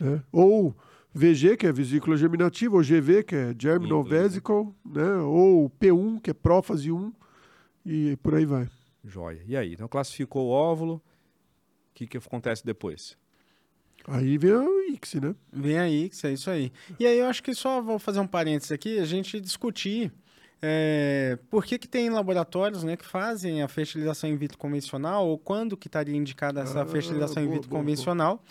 S4: Né? Ou VG, que é vesícula germinativa, ou GV, que é germinal
S1: né?
S4: vesicle, né? ou P1, que é prófase 1, e por aí vai.
S1: Joia. E aí? Então classificou o óvulo, o que, que acontece depois?
S4: Aí vem o ICSI, né?
S2: Vem aí, que é isso aí. E aí eu acho que só vou fazer um parênteses aqui, a gente discutir é, por que, que tem laboratórios né, que fazem a fertilização in vitro convencional, ou quando que estaria indicada essa
S4: Ah,
S2: fertilização in
S4: boa,
S2: vitro
S4: boa,
S2: convencional,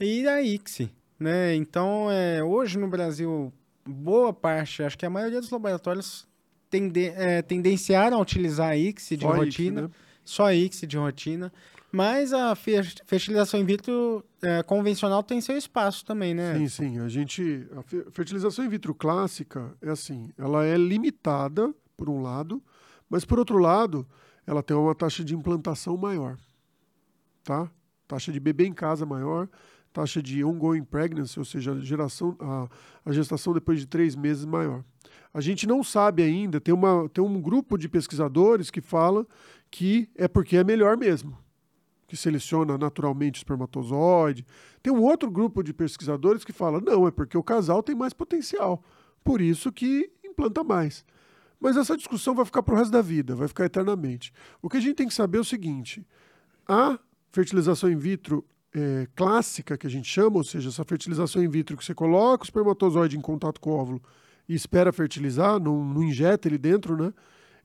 S2: e a ICSI. Né? Então, é, hoje no Brasil, boa parte, acho que a maioria dos laboratórios tende, é, tendenciaram a utilizar a ICSI de
S4: Só ICSI,
S2: rotina
S4: né?
S2: só a ICSI de rotina. Mas a fer- fertilização in vitro é, convencional tem seu espaço também, né?
S4: Sim, sim. A gente. A fe- fertilização in vitro clássica é assim, ela é limitada, por um lado, mas por outro lado, ela tem uma taxa de implantação maior. Tá? Taxa de bebê em casa maior, taxa de ongoing pregnancy, ou seja, a, geração, a, a gestação depois de três meses maior. A gente não sabe ainda, tem, uma, tem um grupo de pesquisadores que fala que é porque é melhor mesmo que seleciona naturalmente o espermatozoide. Tem um outro grupo de pesquisadores que fala, não, é porque o casal tem mais potencial, por isso que implanta mais. Mas essa discussão vai ficar para o resto da vida, vai ficar eternamente. O que a gente tem que saber é o seguinte: a fertilização in vitro eh, clássica, que a gente chama, ou seja, essa fertilização in vitro que você coloca o espermatozoide em contato com o óvulo e espera fertilizar, não, não injeta ele dentro, né?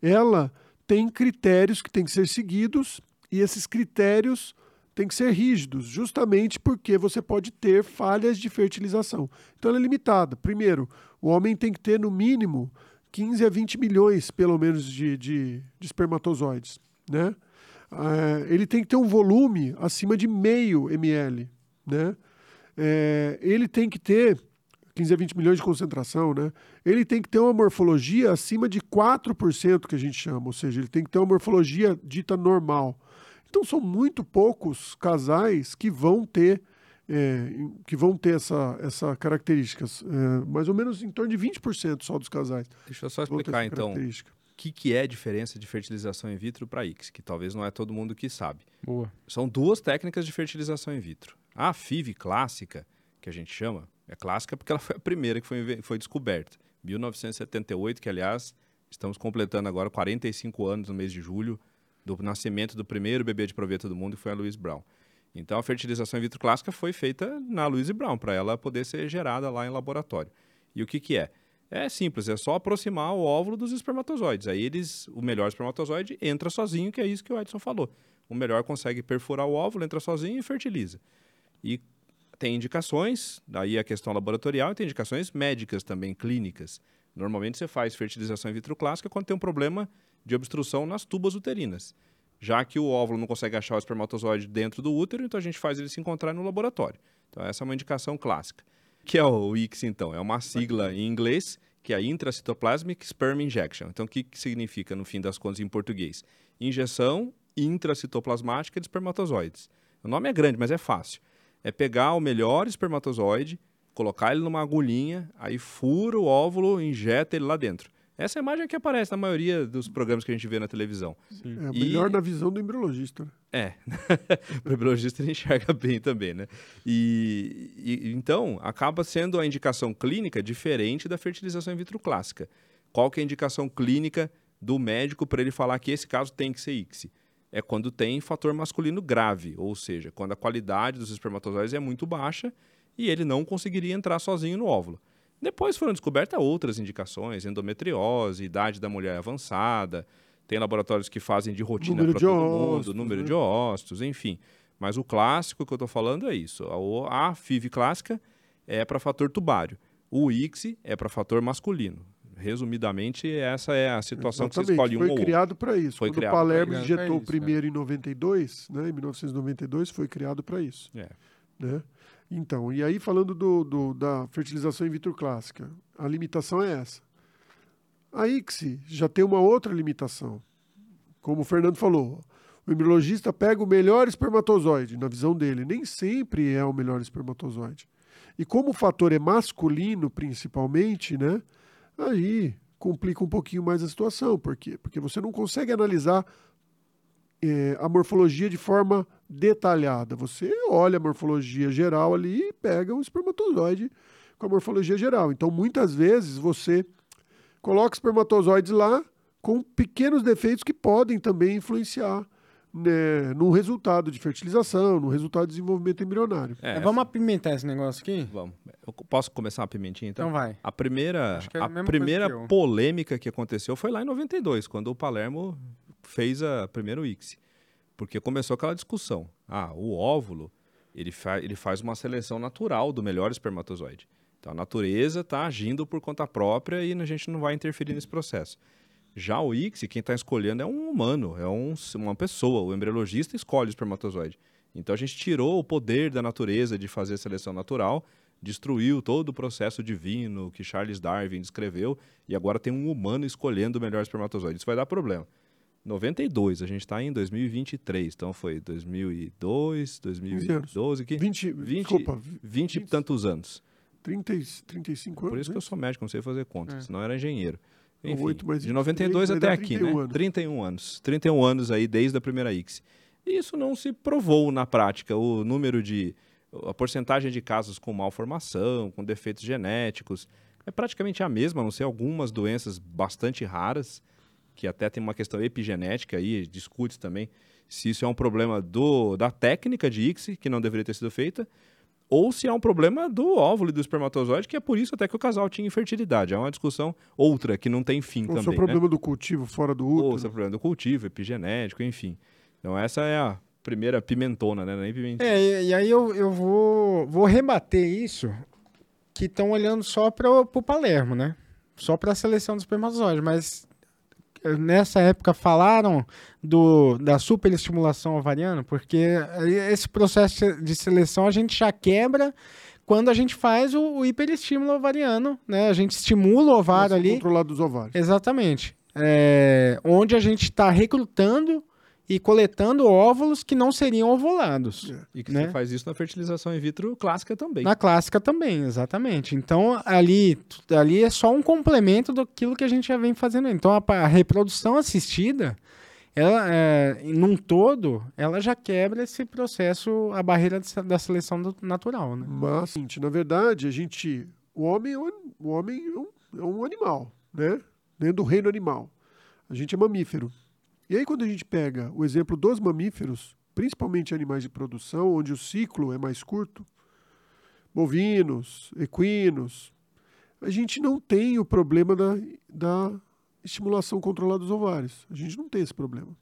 S4: Ela tem critérios que têm que ser seguidos e esses critérios têm que ser rígidos, justamente porque você pode ter falhas de fertilização. Então ela é limitada. Primeiro, o homem tem que ter no mínimo 15 a 20 milhões, pelo menos, de, de, de espermatozoides. Né? Ah, ele tem que ter um volume acima de meio ml. Né? É, ele tem que ter 15 a 20 milhões de concentração, né? Ele tem que ter uma morfologia acima de 4%, que a gente chama, ou seja, ele tem que ter uma morfologia dita normal. Então são muito poucos casais que vão ter é, que vão ter essa, essa características. É, mais ou menos em torno de 20% só dos casais.
S1: Deixa eu só explicar então. Que, que é a diferença de fertilização in vitro para ICS, que talvez não é todo mundo que sabe.
S2: Boa.
S1: São duas técnicas de fertilização in vitro. A FIV clássica, que a gente chama, é clássica porque ela foi a primeira que foi, foi descoberta. 1978, que aliás estamos completando agora 45 anos no mês de julho do nascimento do primeiro bebê de proveta do mundo, que foi a Louise Brown. Então a fertilização in vitro clássica foi feita na Louise Brown, para ela poder ser gerada lá em laboratório. E o que, que é? É simples, é só aproximar o óvulo dos espermatozoides. Aí eles, o melhor espermatozoide entra sozinho, que é isso que o Edson falou. O melhor consegue perfurar o óvulo, entra sozinho e fertiliza. E tem indicações, daí a questão laboratorial, e tem indicações médicas também, clínicas. Normalmente você faz fertilização in vitro clássica quando tem um problema de obstrução nas tubas uterinas. Já que o óvulo não consegue achar o espermatozoide dentro do útero, então a gente faz ele se encontrar no laboratório. Então essa é uma indicação clássica. O que é o ICS, então? É uma sigla em inglês, que é Intracytoplasmic Sperm Injection. Então o que, que significa, no fim das contas, em português? Injeção intracitoplasmática de espermatozoides. O nome é grande, mas é fácil. É pegar o melhor espermatozoide, colocar ele numa agulhinha, aí fura o óvulo, injeta ele lá dentro. Essa é a imagem que aparece na maioria dos programas que a gente vê na televisão.
S4: É
S1: E-
S4: melhor na visão do embriologista. né?
S1: É, o embriologista ele enxerga bem também, né? E, e- então acaba sendo a indicação clínica diferente da fertilização in vitro clássica. Qual que é a indicação clínica do médico para ele falar que esse caso tem que ser ICSI? É quando tem fator masculino grave, ou seja, quando a qualidade dos espermatozoides é muito baixa e ele não conseguiria entrar sozinho no óvulo. Depois foram descobertas outras indicações, endometriose, idade da mulher avançada, tem laboratórios que fazem de rotina para todo mundo, número
S4: né?
S1: de ócitos, enfim. Mas o clássico que eu estou falando é isso. A, a FIV clássica é para fator tubário. O ICSI é para fator masculino. Resumidamente, essa é a situação que você
S4: Exatamente,
S1: escolhe um
S4: foi
S1: ou outro.
S4: criado para isso.
S1: Foi
S4: Quando
S1: criado
S4: o Palermo injetou o
S2: isso,
S4: primeiro em 92, né, em 1992, foi criado para isso.
S1: É.
S4: né? Então, e aí falando do, do- da fertilização in vitro clássica, a limitação é essa. A ICSI já tem uma outra limitação. Como o Fernando falou, o embriologista pega o melhor espermatozoide, na visão dele, nem sempre é o melhor espermatozoide. E como o fator é masculino, principalmente, né? Aí complica um pouquinho mais a situação. Por quê? Porque você não consegue analisar eh, a morfologia de forma detalhada. Você olha a morfologia geral ali e pega um espermatozoide com a morfologia geral. Então, muitas vezes, você coloca espermatozoides lá com pequenos defeitos que podem também influenciar né, no resultado de fertilização, no resultado de desenvolvimento embrionário.
S1: É,
S2: Mas vamos apimentar esse negócio aqui?
S1: Vamos. Eu posso começar a pimentinha, então?
S2: Então vai.
S1: A primeira,
S2: é a
S1: a primeira
S2: que
S1: polêmica que aconteceu foi lá em 92, quando o Palermo fez a primeiro ICSI. Porque começou aquela discussão. Ah, o óvulo, ele, fa ele faz uma seleção natural do melhor espermatozoide. Então a natureza está agindo por conta própria e a gente não vai interferir nesse processo. Já o ICSI, quem está escolhendo é um humano, é um, uma pessoa. O embriologista escolhe o espermatozoide. Então a gente tirou o poder da natureza de fazer seleção natural, destruiu todo o processo divino que Charles Darwin descreveu e agora tem um humano escolhendo o melhor espermatozoide. Isso vai dar problema. 92, a gente está em 2023, então foi 2002, 2012, que
S4: 20,
S1: 20,
S4: desculpa,
S1: 20 e tantos anos.
S4: 30, e- 35 anos.
S1: Por isso que
S4: né?
S1: eu sou médico, não sei fazer conta,
S2: É.
S1: senão eu era engenheiro. Enfim,
S4: oito mais
S1: de
S4: 23
S1: 92
S4: vai
S1: até aqui,
S4: 31
S1: né?
S4: anos.
S1: 31 anos. 31 anos aí desde a primeira X. E isso não se provou na prática. O número de. a porcentagem de casos com malformação, com defeitos genéticos, é praticamente a mesma, a não ser algumas doenças bastante raras, que até tem uma questão epigenética aí, discute também se isso é um problema do, da técnica de ICSI, que não deveria ter sido feita, ou se é um problema do óvulo e do espermatozoide, que é por isso até que o casal tinha infertilidade. É uma discussão outra, que não tem fim
S4: Ou se é
S1: também,
S4: o
S1: né?
S4: problema do cultivo fora do
S1: Ou
S4: útero.
S1: se é problema do cultivo, epigenético, enfim. Então essa é a primeira pimentona, né? Nem pimentinha.
S2: É, e, aí eu, eu vou, vou rebater isso, que estão olhando só para o Palermo, né? Só para a seleção dos espermatozoides, mas nessa época falaram do, da superestimulação ovariana, porque esse processo de seleção a gente já quebra quando a gente faz o, o hiperestímulo ovariano, né? A gente estimula o ovário ali.
S4: controlados os ovários.
S2: Exatamente. É, onde a gente está recrutando e coletando óvulos que não seriam ovulados.
S4: É.
S1: E que
S2: né?
S1: você faz isso na fertilização in vitro clássica também.
S2: Na clássica também, exatamente. Então, ali, ali é só um complemento daquilo que a gente já vem fazendo. Então, a, a reprodução assistida, ela, é, num todo, ela já quebra esse processo, a barreira de da seleção do- natural, né?
S4: Mas, na verdade, a gente. O homem é um, o homem é um, é um animal, né? Dentro do reino animal. A gente é mamífero. E aí, quando a gente pega o exemplo dos mamíferos, principalmente animais de produção, onde o ciclo é mais curto, bovinos, equinos, a gente não tem o problema da, da estimulação controlada dos ovários. A gente não tem esse problema.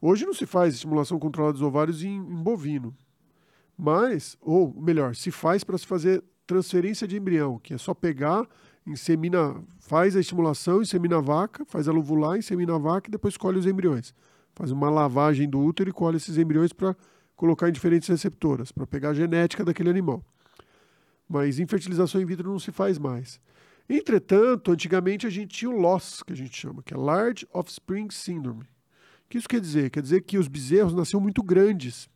S4: Hoje não se faz estimulação controlada dos ovários em, em bovino. Mas, ou melhor, se faz para se fazer transferência de embrião, que é só pegar, insemina, faz a estimulação, insemina a vaca, faz ela ovular, insemina a vaca e depois colhe os embriões. Faz uma lavagem do útero e colhe esses embriões para colocar em diferentes receptoras, para pegar a genética daquele animal. Mas infertilização in vitro não se faz mais. Entretanto, antigamente a gente tinha o LOS, que a gente chama, que é Large Offspring Syndrome. O que isso quer dizer? Quer dizer que os bezerros nasciam muito grandes.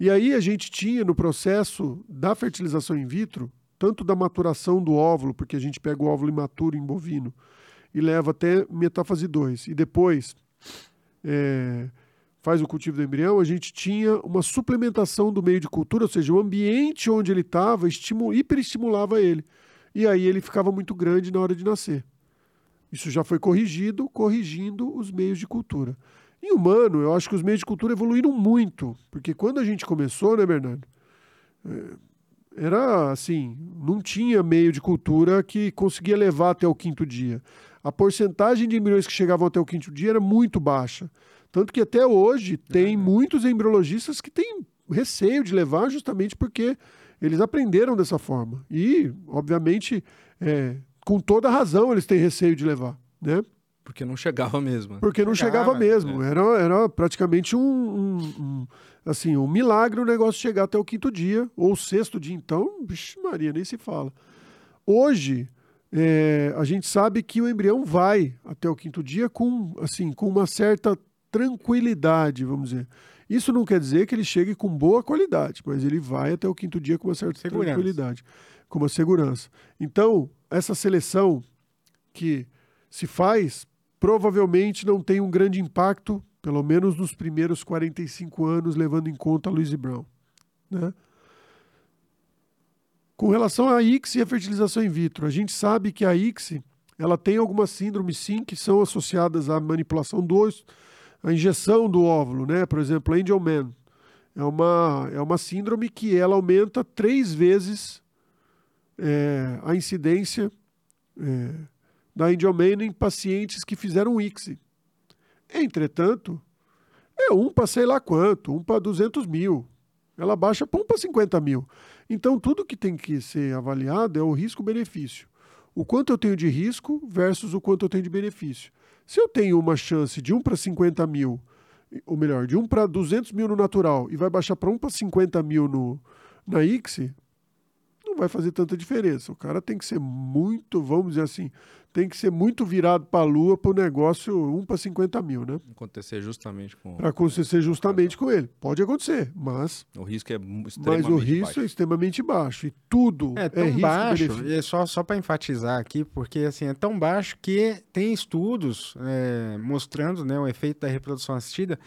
S4: E aí a gente tinha no processo da fertilização in vitro, tanto da maturação do óvulo, porque a gente pega o óvulo imaturo em bovino e leva até metáfase 2, e depois é, faz o cultivo do embrião, a gente tinha uma suplementação do meio de cultura, ou seja, o ambiente onde ele estava hiperestimulava ele. E aí ele ficava muito grande na hora de nascer. Isso já foi corrigido, corrigindo os meios de cultura. Em humano, eu acho que os meios de cultura evoluíram muito, porque quando a gente começou, né, Bernardo? É, era assim, não tinha meio de cultura que conseguia levar até o quinto dia. A porcentagem de embriões que chegavam até o quinto dia era muito baixa. Tanto que até hoje tem uhum. muitos embriologistas que têm receio de levar justamente porque eles aprenderam dessa forma. E, obviamente, é, com toda razão eles têm receio de levar, né?
S1: Porque não chegava mesmo.
S4: Porque não chegava, chegava mesmo. É. Era, era praticamente um, um, um, assim, um milagre o negócio chegar até o quinto dia, ou o sexto dia, então, bicho, Maria, nem se fala. Hoje, é, a gente sabe que o embrião vai até o quinto dia com, assim, com uma certa tranquilidade, vamos dizer. Isso não quer dizer que ele chegue com boa qualidade, mas ele vai até o quinto dia com uma certa segurança. tranquilidade, com uma segurança. Então, essa seleção que se faz provavelmente não tem um grande impacto, pelo menos nos primeiros 45 anos, levando em conta a Louise Brown. Né? Com relação à ICSI e a fertilização in vitro, a gente sabe que a ICSI ela tem algumas síndromes sim que são associadas à manipulação do a injeção do óvulo, né? Por exemplo, Angelman é uma é uma síndrome que ela aumenta três vezes é, a incidência é, da Angelman em pacientes que fizeram ICSI. Entretanto, é um para sei lá quanto, um para 200 mil. Ela baixa para um para 50 mil. Então, tudo que tem que ser avaliado é o risco-benefício. O quanto eu tenho de risco versus o quanto eu tenho de benefício. Se eu tenho uma chance de 1 para 50 mil, ou melhor, de 1 para 200 mil no natural e vai baixar para 1 para 50 mil no, na ICSI, vai fazer tanta diferença. O cara tem que ser muito, vamos dizer assim, tem que ser muito virado para a lua para o negócio 1 para 50 mil, né?
S1: Acontecer justamente com.
S4: Para acontecer justamente com ele. Pode acontecer, mas.
S1: O risco é extremamente
S4: Mas o risco baixo. é extremamente baixo. E tudo
S2: é tão
S4: é
S2: baixo. E é só, só para enfatizar aqui, porque assim, é tão baixo que tem estudos é, mostrando né, o efeito da reprodução assistida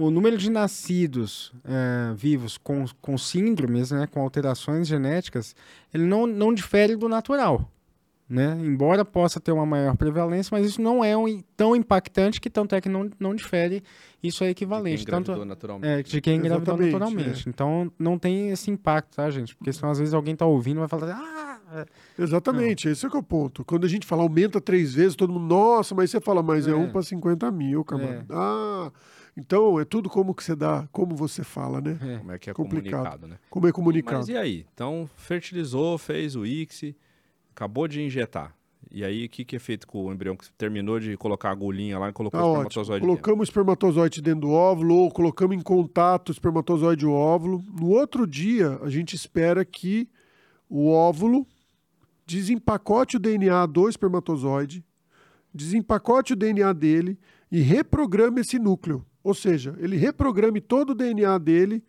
S2: o número de nascidos é, vivos com, com síndromes, né, com alterações genéticas, ele não, não difere do natural. Né? Embora possa ter uma maior prevalência, mas isso não é um, tão impactante que tanto é que não, não difere, isso é equivalente. De quem
S1: engravidou
S2: tanto,
S1: naturalmente.
S2: É, de quem engravidou naturalmente. É. Então não tem esse impacto, tá, gente? Porque senão às vezes alguém está ouvindo e vai falar ah...
S4: É. Exatamente, não. esse é que é o ponto. Quando a gente fala aumenta três vezes, todo mundo, nossa, mas você fala, mas é, é um para 50 mil, camarada. É. Ah, então é tudo como que você dá, como você fala, né?
S1: É. Como é que é Complicado. comunicado, né?
S4: Como é comunicado.
S1: Mas e aí? Então fertilizou, fez o ICSI, acabou de injetar. E aí, o que, que é feito com o embrião? Que terminou de colocar a agulhinha lá e colocou tá o espermatozoide
S4: Colocamos o espermatozoide dentro do óvulo ou colocamos em contato o espermatozoide e o óvulo. No outro dia, a gente espera que o óvulo desempacote o DNA do espermatozoide, desempacote o DNA dele e reprograme esse núcleo. Ou seja, ele reprograme todo o DNA dele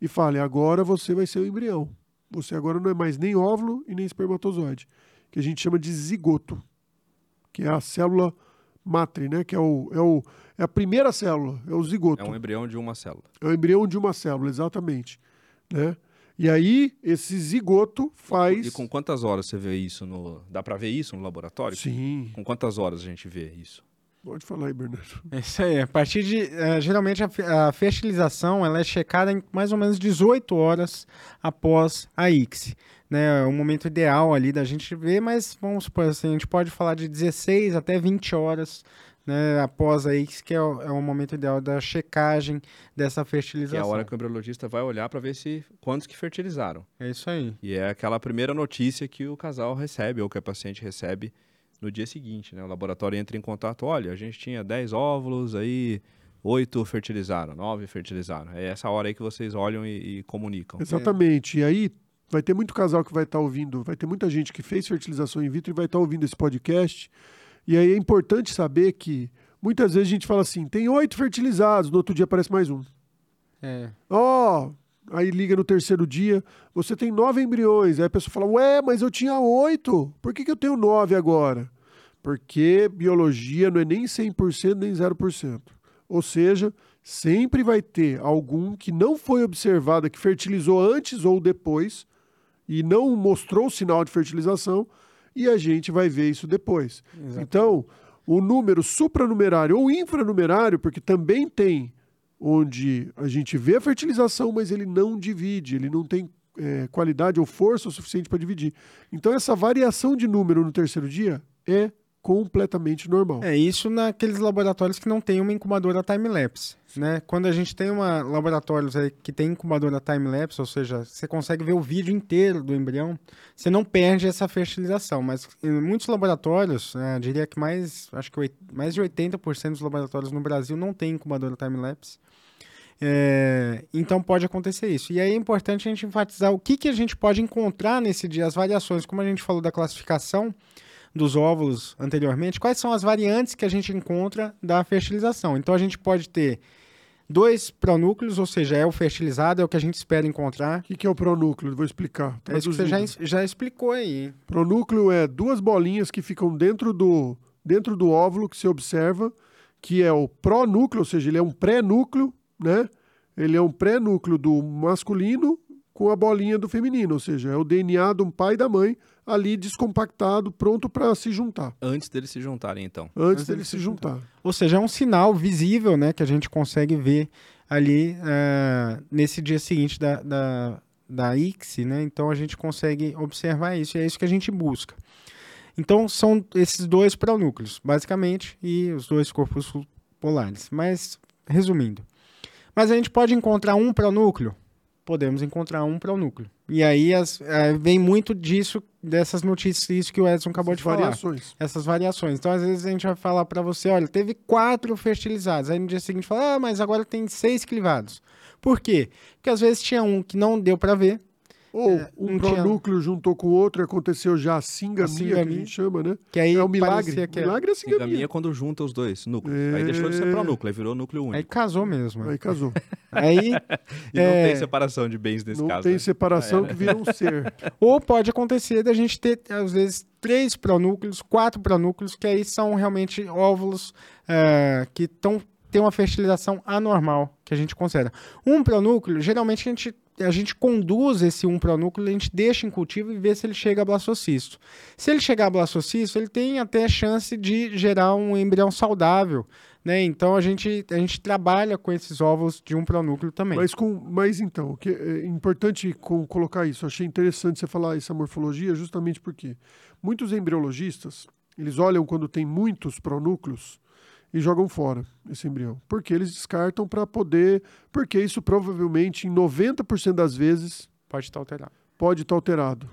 S4: e fale: agora você vai ser o embrião. Você agora não é mais nem óvulo e nem espermatozoide, que a gente chama de zigoto, que é a célula matre, né? Que é, o, é, o, é a primeira célula, é o zigoto.
S1: É um embrião de uma célula.
S4: É o embrião de uma célula, exatamente. Né? E aí, esse zigoto faz.
S1: E com quantas horas você vê isso no. Dá para ver isso no laboratório?
S4: Sim.
S1: Com quantas horas a gente vê isso?
S4: Pode falar aí, Bernardo.
S2: É isso aí. A partir de. Uh, geralmente a, a, fertilização ela é checada em mais ou menos 18 horas após a ICSI. Né? É o momento ideal ali da gente ver, mas vamos supor assim, a gente pode falar de 16 até 20 horas né, após a ICSI, que é o, é o, momento ideal da checagem dessa fertilização.
S1: Que é a hora que o embriologista vai olhar para ver se quantos que fertilizaram.
S2: É isso aí.
S1: E é aquela primeira notícia que o casal recebe ou que a paciente recebe no dia seguinte, né? O laboratório entra em contato, olha, a gente tinha 10 óvulos, aí oito fertilizaram, nove fertilizaram. É essa hora aí que vocês olham e, e comunicam.
S4: Exatamente. É. E aí vai ter muito casal que vai estar tá ouvindo, vai ter muita gente que fez fertilização in vitro e vai estar tá ouvindo esse podcast. E aí é importante saber que muitas vezes a gente fala assim, tem oito fertilizados, no outro dia aparece mais um.
S2: É.
S4: Ó, oh, aí liga no terceiro dia, você tem nove embriões. Aí a pessoa fala, ué, mas eu tinha oito, por que, que eu tenho nove agora? Porque biologia não é nem 100% nem 0%. Ou seja, sempre vai ter algum que não foi observado, que fertilizou antes ou depois e não mostrou sinal de fertilização, e a gente vai ver isso depois.
S2: Exatamente.
S4: Então, o número supranumerário ou infranumerário, porque também tem onde a gente vê a fertilização, mas ele não divide, ele não tem é, qualidade ou força o suficiente para dividir. Então, essa variação de número no terceiro dia é completamente normal.
S2: É isso naqueles laboratórios que não tem uma incubadora time-lapse. Né? Quando a gente tem uma laboratórios que tem incubadora time-lapse, ou seja, você consegue ver o vídeo inteiro do embrião, você não perde essa fertilização. Mas em muitos laboratórios, né, diria que mais, acho que mais de 80% dos laboratórios no Brasil não tem incubadora time-lapse. É, então pode acontecer isso. E aí é importante a gente enfatizar o que, que a gente pode encontrar nesse dia, as variações, como a gente falou da classificação dos óvulos anteriormente, quais são as variantes que a gente encontra da fertilização. Então a gente pode ter dois pronúcleos, ou seja, é o fertilizado, é o que a gente espera encontrar.
S4: O que, que é o pronúcleo? Vou explicar.
S2: É isso que você já, já explicou aí.
S4: Pronúcleo é duas bolinhas que ficam dentro do, dentro do óvulo que se observa, que é o pronúcleo, ou seja, ele é um pré-núcleo, né? Ele é um pré-núcleo do masculino com a bolinha do feminino, ou seja, é o DNA do pai e da mãe ali descompactado, pronto para se juntar,
S1: Antes deles se juntarem, então.
S4: antes
S2: Antes
S4: deles se
S2: se
S4: juntar.
S2: Ou seja, é um sinal visível, né, que a gente consegue ver ali ah, nesse dia seguinte da, da, da ICSI, né? Então a gente consegue observar isso e é isso que a gente busca. Então são esses dois pronúcleos, basicamente, e os dois corpos polares. Mas, resumindo. Mas a gente pode encontrar um pronúcleo? Podemos encontrar um pronúcleo. E aí as- eh, vem muito disso, dessas notícias que o Edson acabou
S4: Essas
S2: de falar
S4: variações.
S2: essas variações. Então, às vezes, a gente vai falar para você, olha, teve quatro fertilizados. Aí no dia seguinte fala, ah, mas agora tem seis clivados. Por quê? Porque às vezes tinha um que não deu para ver,
S4: Ou
S2: É,
S4: um
S2: não tinha-
S4: pronúcleo juntou com o outro e aconteceu já a singamia,
S2: A
S4: que a
S2: singamia.
S4: gente chama, né?
S2: que aí
S4: é o milagre.
S2: que é-
S4: milagre é a
S1: Singamia
S4: singamia.
S1: é quando junta os dois núcleos. Aí deixou de ser pronúcleo, aí virou núcleo único.
S2: Aí casou mesmo.
S4: Aí casou.
S2: Aí,
S1: E não
S2: é,
S1: tem separação de bens nesse
S4: Não
S1: caso.
S4: tem
S1: né?
S4: separação que vira um ser.
S2: ou pode acontecer da gente ter, às vezes, três pronúcleos, quatro pronúcleos, que aí são realmente óvulos ah, que tão, têm uma fertilização anormal, que a gente considera. Um pronúcleo, geralmente a gente, a gente conduz esse um pronúcleo, a gente deixa em cultivo e vê se ele chega a blastocisto. Se ele chegar a blastocisto, ele tem até chance de gerar um embrião saudável, né? Então a gente, a gente trabalha com esses óvulos de um pronúcleo também.
S4: Mas, com, mas então, o que é importante com, colocar isso. Achei interessante você falar essa morfologia, justamente porque muitos embriologistas eles olham quando tem muitos pronúcleos e jogam fora esse embrião. Porque eles descartam para poder. Porque isso provavelmente, em 90% das vezes,
S2: Pode estar alterado.
S4: pode estar alterado.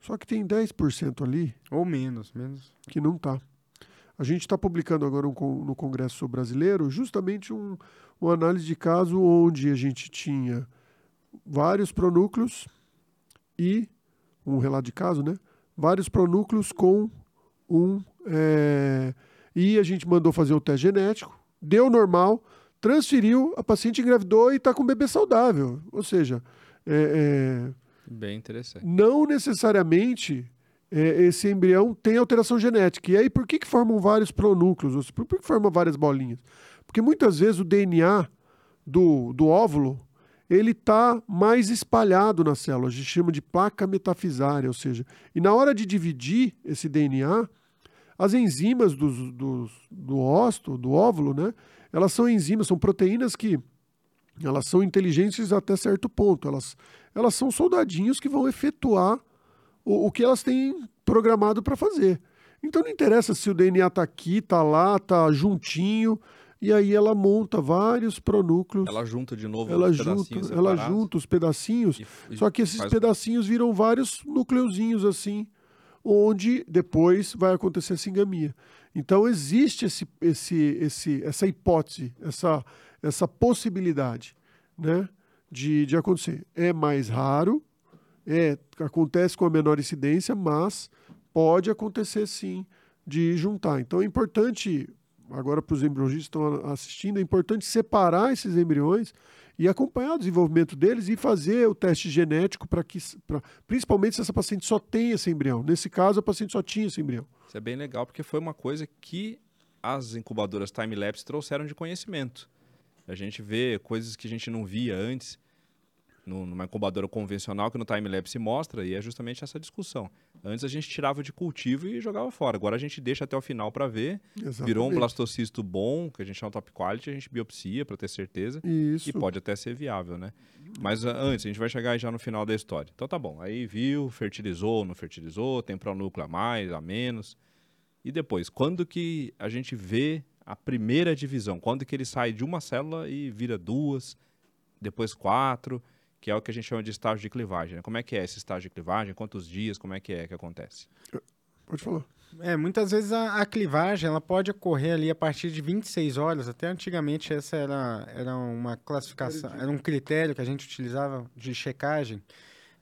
S4: Só que tem 10% ali
S2: Ou menos, menos.
S4: que não está. A gente está publicando agora um no Congresso Brasileiro justamente um, uma análise de caso onde a gente tinha vários pronúcleos e um relato de caso, né? Vários pronúcleos com um é, e a gente mandou fazer o teste genético, deu normal, transferiu, a paciente engravidou e está com um bebê saudável. Ou seja, é, é,
S1: Bem interessante.
S4: não necessariamente é, esse embrião tem alteração genética. E aí, por que, que formam vários pronúcleos? Por que, que formam várias bolinhas? Porque muitas vezes o DNA do, do óvulo ele está mais espalhado na célula, a gente chama de placa metafisária, ou seja, e na hora de dividir esse DNA, as enzimas dos, dos, do ósto, do óvulo, né, elas são enzimas, são proteínas que elas são inteligentes até certo ponto, elas, elas são soldadinhos que vão efetuar o, o que elas têm programado para fazer. Então não interessa se o DNA está aqui, está lá, está juntinho, e aí ela monta vários pronúcleos,
S1: Ela junta de novo
S4: ela
S1: os
S4: junta,
S1: pedacinhos
S4: ela junta os pedacinhos,
S1: e- e
S4: só que esses pedacinhos viram vários nucleuzinhos assim, onde depois vai acontecer a singamia. Então existe esse, esse, esse, essa hipótese, essa, essa possibilidade né, de, de acontecer. É mais raro, é, acontece com a menor incidência, mas pode acontecer sim de juntar. Então é importante, agora para os embriologistas que estão assistindo, é importante separar esses embriões e acompanhar o desenvolvimento deles e fazer o teste genético para que, pra, principalmente se essa paciente só tem esse embrião. Nesse caso, a paciente só tinha esse embrião.
S1: Isso é bem legal porque foi uma coisa que as incubadoras time-lapse trouxeram de conhecimento. A gente vê coisas que a gente não via antes numa incubadora convencional que no time-lapse mostra, e é justamente essa discussão. Antes a gente tirava de cultivo e jogava fora. Agora a gente deixa até o final para ver.
S4: Exatamente.
S1: Virou um blastocisto bom, que a gente chama top quality, a gente biopsia para ter certeza.
S4: Isso.
S1: E pode até ser viável, né? Mas uh, antes, a gente vai chegar já no final da história. Então tá bom. Aí viu, fertilizou, não fertilizou, tem pronúcleo a mais, a menos. E depois, quando que a gente vê a primeira divisão? Quando que ele sai de uma célula e vira duas, depois quatro, que é o que a gente chama de estágio de clivagem. Né? Como é que é esse estágio de clivagem? Quantos dias? Como é que é que acontece?
S4: Pode falar.
S2: É, muitas vezes a, a, clivagem ela pode ocorrer ali a partir de 26 horas. Até antigamente essa era, era uma classificação, era um critério que a gente utilizava de checagem.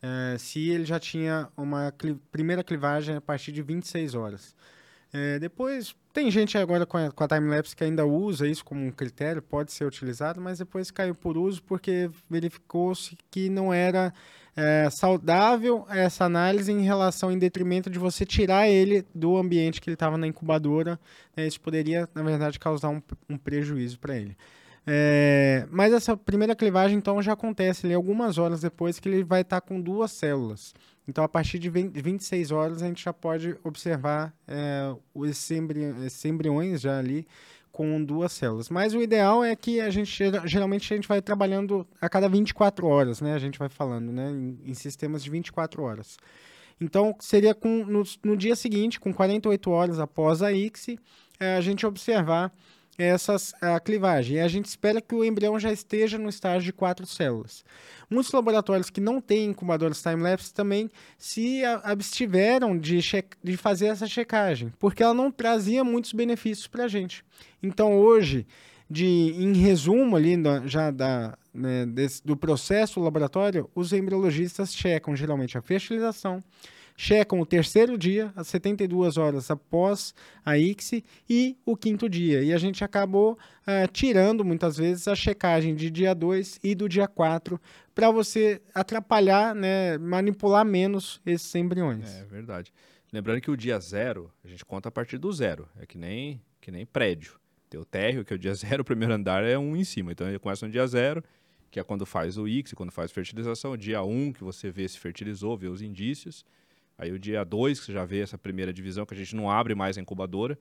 S2: É, se ele já tinha uma cli primeira clivagem a partir de 26 horas. É, depois, tem gente agora com a, com a timelapse que ainda usa isso como um critério, pode ser utilizado, mas depois caiu por uso porque verificou-se que não era é, saudável essa análise em relação, em detrimento de você tirar ele do ambiente que ele estava na incubadora. Né, isso poderia, na verdade, causar um, um prejuízo para ele. É, mas essa primeira clivagem, então, já acontece ali algumas horas depois que ele vai estar tá com duas células. Então, a partir de 20, 26 horas, a gente já pode observar é, esses, embri embriões já ali com duas células. Mas o ideal é que a gente, geralmente, a gente vai trabalhando a cada 24 horas, né? A gente vai falando, né? Em, em sistemas de 24 horas. Então, seria com, no, no, dia seguinte, com 48 horas após a ICSI, é, a gente observar essas, a clivagem. E a gente espera que o embrião já esteja no estágio de quatro células. Muitos laboratórios que não têm incubadores time-lapse também se abstiveram de, de fazer essa checagem, porque ela não trazia muitos benefícios para a gente. Então, hoje, de, em resumo ali já da, né, desse, do processo laboratório, os embriologistas checam geralmente a fertilização, checam o terceiro dia, às 72 horas após a ICSI, e o quinto dia. E a gente acabou uh, tirando muitas vezes a checagem de dia 2 e do dia 4 para você atrapalhar, né, manipular menos esses embriões.
S1: É verdade. Lembrando que o dia zero, a gente conta a partir do zero. É que nem, que nem prédio. Tem o térreo, que é o dia zero, o primeiro andar é um em cima. Então ele começa no dia zero, que é quando faz o ICSI, quando faz fertilização. Dia 1, um, que você vê se fertilizou, vê os indícios. Aí o dia 2, que você já vê essa primeira divisão, que a gente não abre mais a incubadora.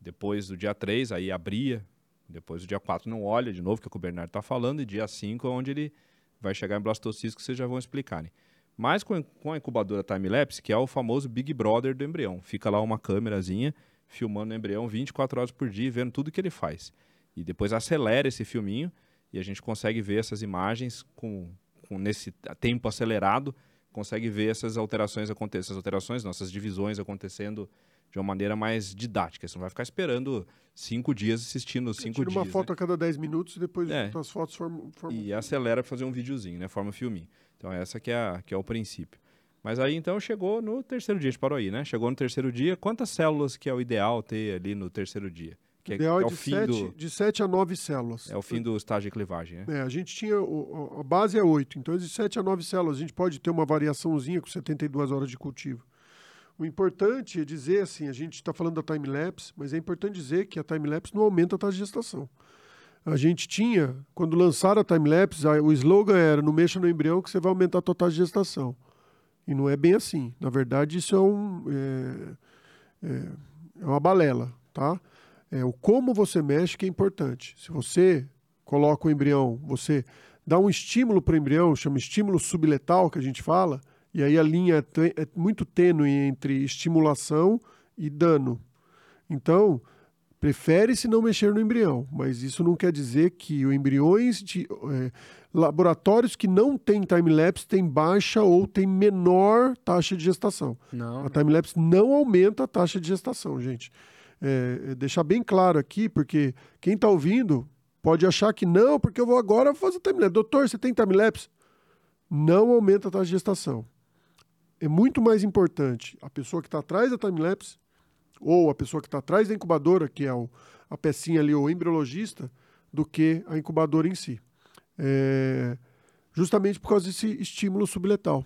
S1: Depois do dia 3, aí abria. Depois do dia 4 não olha de novo, que é o que o Bernardo está falando. E dia 5 é onde ele vai chegar em blastocisto, que vocês já vão explicar. Né? Mas com, com a incubadora time-lapse, que é o famoso Big Brother do embrião. Fica lá uma câmerazinha filmando o embrião 24 horas por dia, vendo tudo que ele faz. E depois acelera esse filminho e a gente consegue ver essas imagens com, com nesse tempo acelerado consegue ver essas alterações acontecendo, essas alterações, nossas divisões acontecendo de uma maneira mais didática. Você não vai ficar esperando cinco dias assistindo cinco
S4: tira
S1: dias.
S4: uma foto
S1: né?
S4: a cada dez minutos e depois
S1: é.
S4: as fotos formam.
S1: E acelera para fazer um videozinho, né? Forma filminho. Então essa que é, a, que é o princípio. Mas aí então chegou no terceiro dia, a gente parou aí, né? Chegou no terceiro dia, quantas células que é o ideal ter ali no terceiro dia?
S4: Que é, ideal que é, é de, sete, do... de 7 a 9 células.
S1: É o fim do estágio de clivagem, né?
S4: É, a gente tinha. O, a base é 8, então de 7 a 9 células. A gente pode ter uma variaçãozinha com 72 horas de cultivo. O importante é dizer assim: a gente está falando da time-lapse, mas é importante dizer que a time-lapse não aumenta a taxa de gestação. A gente tinha, quando lançaram a time-lapse, o slogan era: não mexa no embrião que você vai aumentar a tua taxa de gestação. E não é bem assim. Na verdade, isso é, um, é, é, é uma balela, tá? É, o como você mexe que é importante. Se você coloca o embrião, você dá um estímulo para o embrião, chama estímulo subletal, que a gente fala, e aí a linha é, é muito tênue entre estimulação e dano. Então, prefere-se não mexer no embrião, mas isso não quer dizer que embriões de é, laboratórios que não têm time-lapse têm baixa ou têm menor taxa de gestação.
S2: Não.
S4: A time-lapse não aumenta a taxa de gestação, gente é, é, deixar bem claro aqui, porque quem está ouvindo pode achar que não, porque eu vou agora fazer timelapse. Doutor, você tem timelapse? Não aumenta a taxa de gestação. É muito mais importante a pessoa que está atrás da timelapse ou a pessoa que está atrás da incubadora, que é o, a pecinha ali, o embriologista, do que a incubadora em si. é, justamente por causa desse estímulo subletal.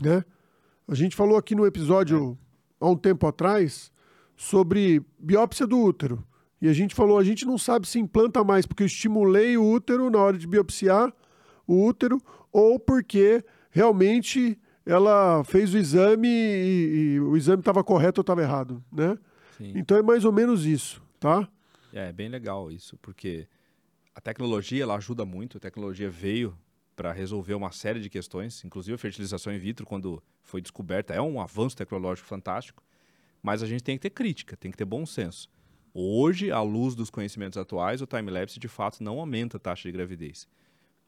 S4: Né? A gente falou aqui no episódio há um tempo atrás sobre biópsia do útero. E a gente falou, a gente não sabe se implanta mais porque eu estimulei o útero na hora de biopsiar o útero ou porque realmente ela fez o exame e, e o exame estava correto ou estava errado, né?
S1: Sim.
S4: Então é mais ou menos isso, tá?
S1: É bem legal isso, porque a tecnologia ela ajuda muito. A tecnologia veio para resolver uma série de questões, inclusive a fertilização in vitro, quando foi descoberta, é um avanço tecnológico fantástico. Mas a gente tem que ter crítica, tem que ter bom senso. Hoje, à luz dos conhecimentos atuais, o time-lapse de fato não aumenta a taxa de gravidez.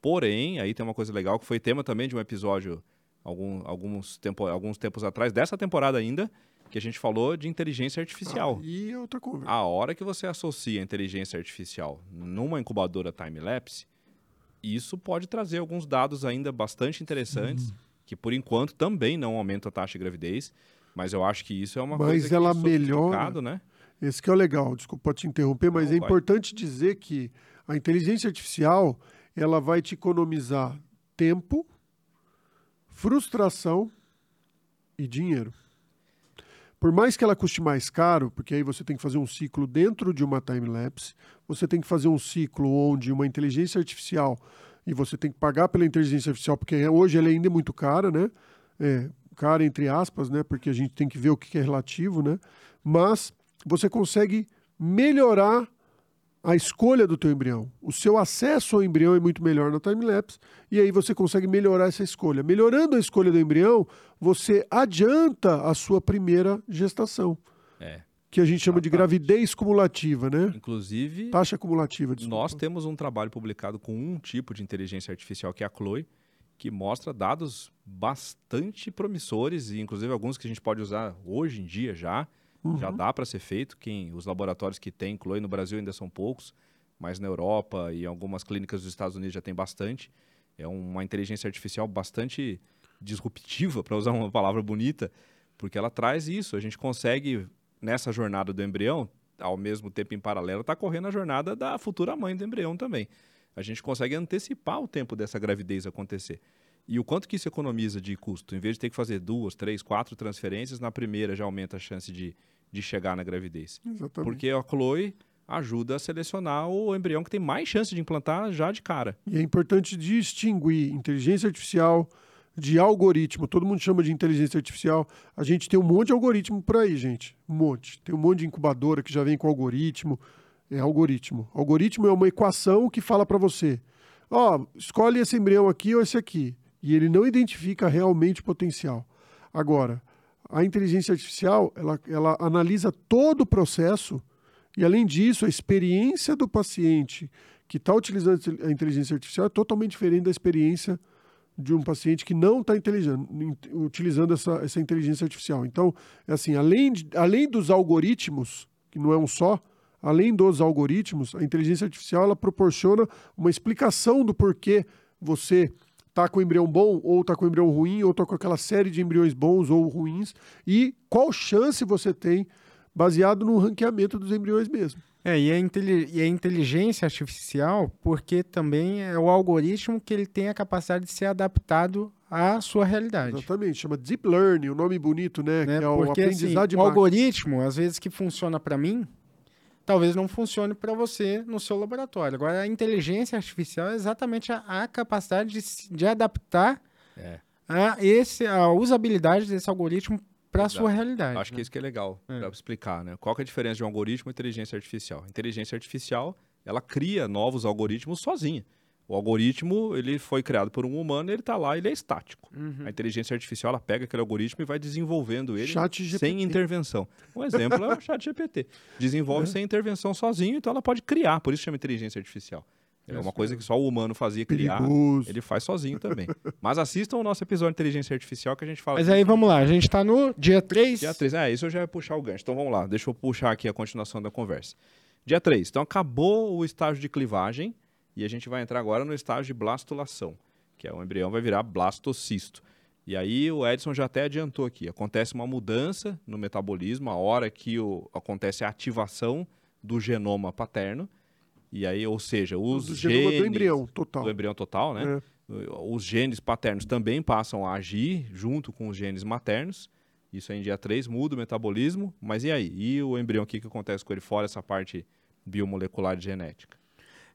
S1: Porém, aí tem uma coisa legal que foi tema também de um episódio algum, alguns, tempo, alguns tempos atrás, dessa temporada ainda, que a gente falou de inteligência artificial.
S4: Ah, e outra coisa.
S1: A hora que você associa a inteligência artificial numa incubadora time-lapse, isso pode trazer alguns dados ainda bastante interessantes, que por enquanto também não aumentam a taxa de gravidez, mas eu acho que isso é uma
S4: Mas
S1: coisa que
S4: ela
S1: sofisticado,
S4: melhora.
S1: né?
S4: Esse que é o legal, desculpa te interromper, mas
S1: Não,
S4: é
S1: vai.
S4: importante dizer que a inteligência artificial ela vai te economizar tempo, frustração e dinheiro. Por mais que ela custe mais caro, porque aí você tem que fazer um ciclo dentro de uma time-lapse, você tem que fazer um ciclo onde uma inteligência artificial, e você tem que pagar pela inteligência artificial, porque hoje ela ainda é muito cara, né? É, cara entre aspas, né? Porque a gente tem que ver o que é relativo, né? Mas você consegue melhorar a escolha do teu embrião. O seu acesso ao embrião é muito melhor na time-lapse e aí você consegue melhorar essa escolha. Melhorando a escolha do embrião, você adianta a sua primeira gestação,
S1: É.
S4: que a gente chama de gravidez cumulativa, né?
S1: Inclusive,
S4: Taxa cumulativa, desculpa.
S1: nós temos um trabalho publicado com um tipo de inteligência artificial, que é a Chloe, que mostra dados bastante promissores, e inclusive alguns que a gente pode usar hoje em dia já. Já
S4: Uhum.
S1: dá para ser feito. Quem, os laboratórios que têm Chloe no Brasil ainda são poucos, mas na Europa e algumas clínicas dos Estados Unidos já tem bastante. É uma inteligência artificial bastante disruptiva, para usar uma palavra bonita, porque ela traz isso. A gente consegue, nessa jornada do embrião, ao mesmo tempo em paralelo, está correndo a jornada da futura mãe do embrião também. A gente consegue antecipar o tempo dessa gravidez acontecer. E o quanto que isso economiza de custo? Em vez de ter que fazer duas, três, quatro transferências, na primeira já aumenta a chance de, de chegar na gravidez.
S4: Exatamente.
S1: Porque a Chloe ajuda a selecionar o embrião que tem mais chance de implantar já de cara.
S4: E é importante distinguir inteligência artificial de algoritmo. Todo mundo chama de inteligência artificial. A gente tem um monte de algoritmo por aí, gente. Um monte. Tem um monte de incubadora que já vem com algoritmo. É algoritmo. Algoritmo é uma equação que fala para você: ó, escolhe esse embrião aqui ou esse aqui. E ele não identifica realmente o potencial. Agora, a inteligência artificial, ela, ela analisa todo o processo e, além disso, a experiência do paciente que está utilizando a inteligência artificial é totalmente diferente da experiência de um paciente que não está utilizando essa, essa inteligência artificial. Então, é assim, além, de, além dos algoritmos, que não é um só, além dos algoritmos, a inteligência artificial ela proporciona uma explicação do porquê você está com o embrião bom ou está com o embrião ruim ou está com aquela série de embriões bons ou ruins e qual chance você tem baseado no ranqueamento dos embriões mesmo.
S2: É, e a, e a, inteligência artificial, porque também é o algoritmo que ele tem a capacidade de ser adaptado à sua realidade.
S4: Exatamente, chama Deep Learning, o um nome bonito, né?
S2: né?
S4: Que é o
S2: porque,
S4: aprendizado
S2: assim, o algoritmo, às vezes que funciona para mim, talvez não funcione para você no seu laboratório. Agora, a inteligência artificial é exatamente a, a capacidade de, de adaptar
S1: é.
S2: a, esse, a usabilidade desse algoritmo para a sua realidade.
S1: Acho
S2: né?
S1: que isso que é legal é. para explicar, né? Qual é a diferença de um algoritmo e inteligência artificial? A inteligência artificial, ela cria novos algoritmos sozinha. O algoritmo, ele foi criado por um humano, ele está lá, ele é estático. Uhum. A inteligência artificial, ela pega aquele algoritmo e vai desenvolvendo ele sem intervenção. Um exemplo é o chat GPT. Desenvolve é. sem intervenção sozinho, então ela pode criar, por isso chama inteligência artificial. É uma coisa que só o humano fazia criar,
S4: Perigoso.
S1: ele faz sozinho também. Mas assistam o nosso episódio de inteligência artificial que a gente fala.
S2: Mas aí vamos lá, a gente está no dia 3.
S1: Dia 3, é, isso eu já ia puxar o gancho. Então vamos lá, deixa eu puxar aqui a continuação da conversa. Dia 3, então acabou o estágio de clivagem e a gente vai entrar agora no estágio de blastulação, que é o embrião vai virar blastocisto. E aí o Edson já até adiantou aqui, acontece uma mudança no metabolismo, a hora que o, acontece a ativação do genoma paterno, E aí, ou seja, os
S4: Do genoma
S1: genes
S4: do embrião, total.
S1: do embrião total, né?
S4: É.
S1: Os genes paternos também passam a agir junto com os genes maternos. Isso aí em dia 3 muda o metabolismo, mas e aí? E o embrião, o que, que acontece com ele fora essa parte biomolecular e genética?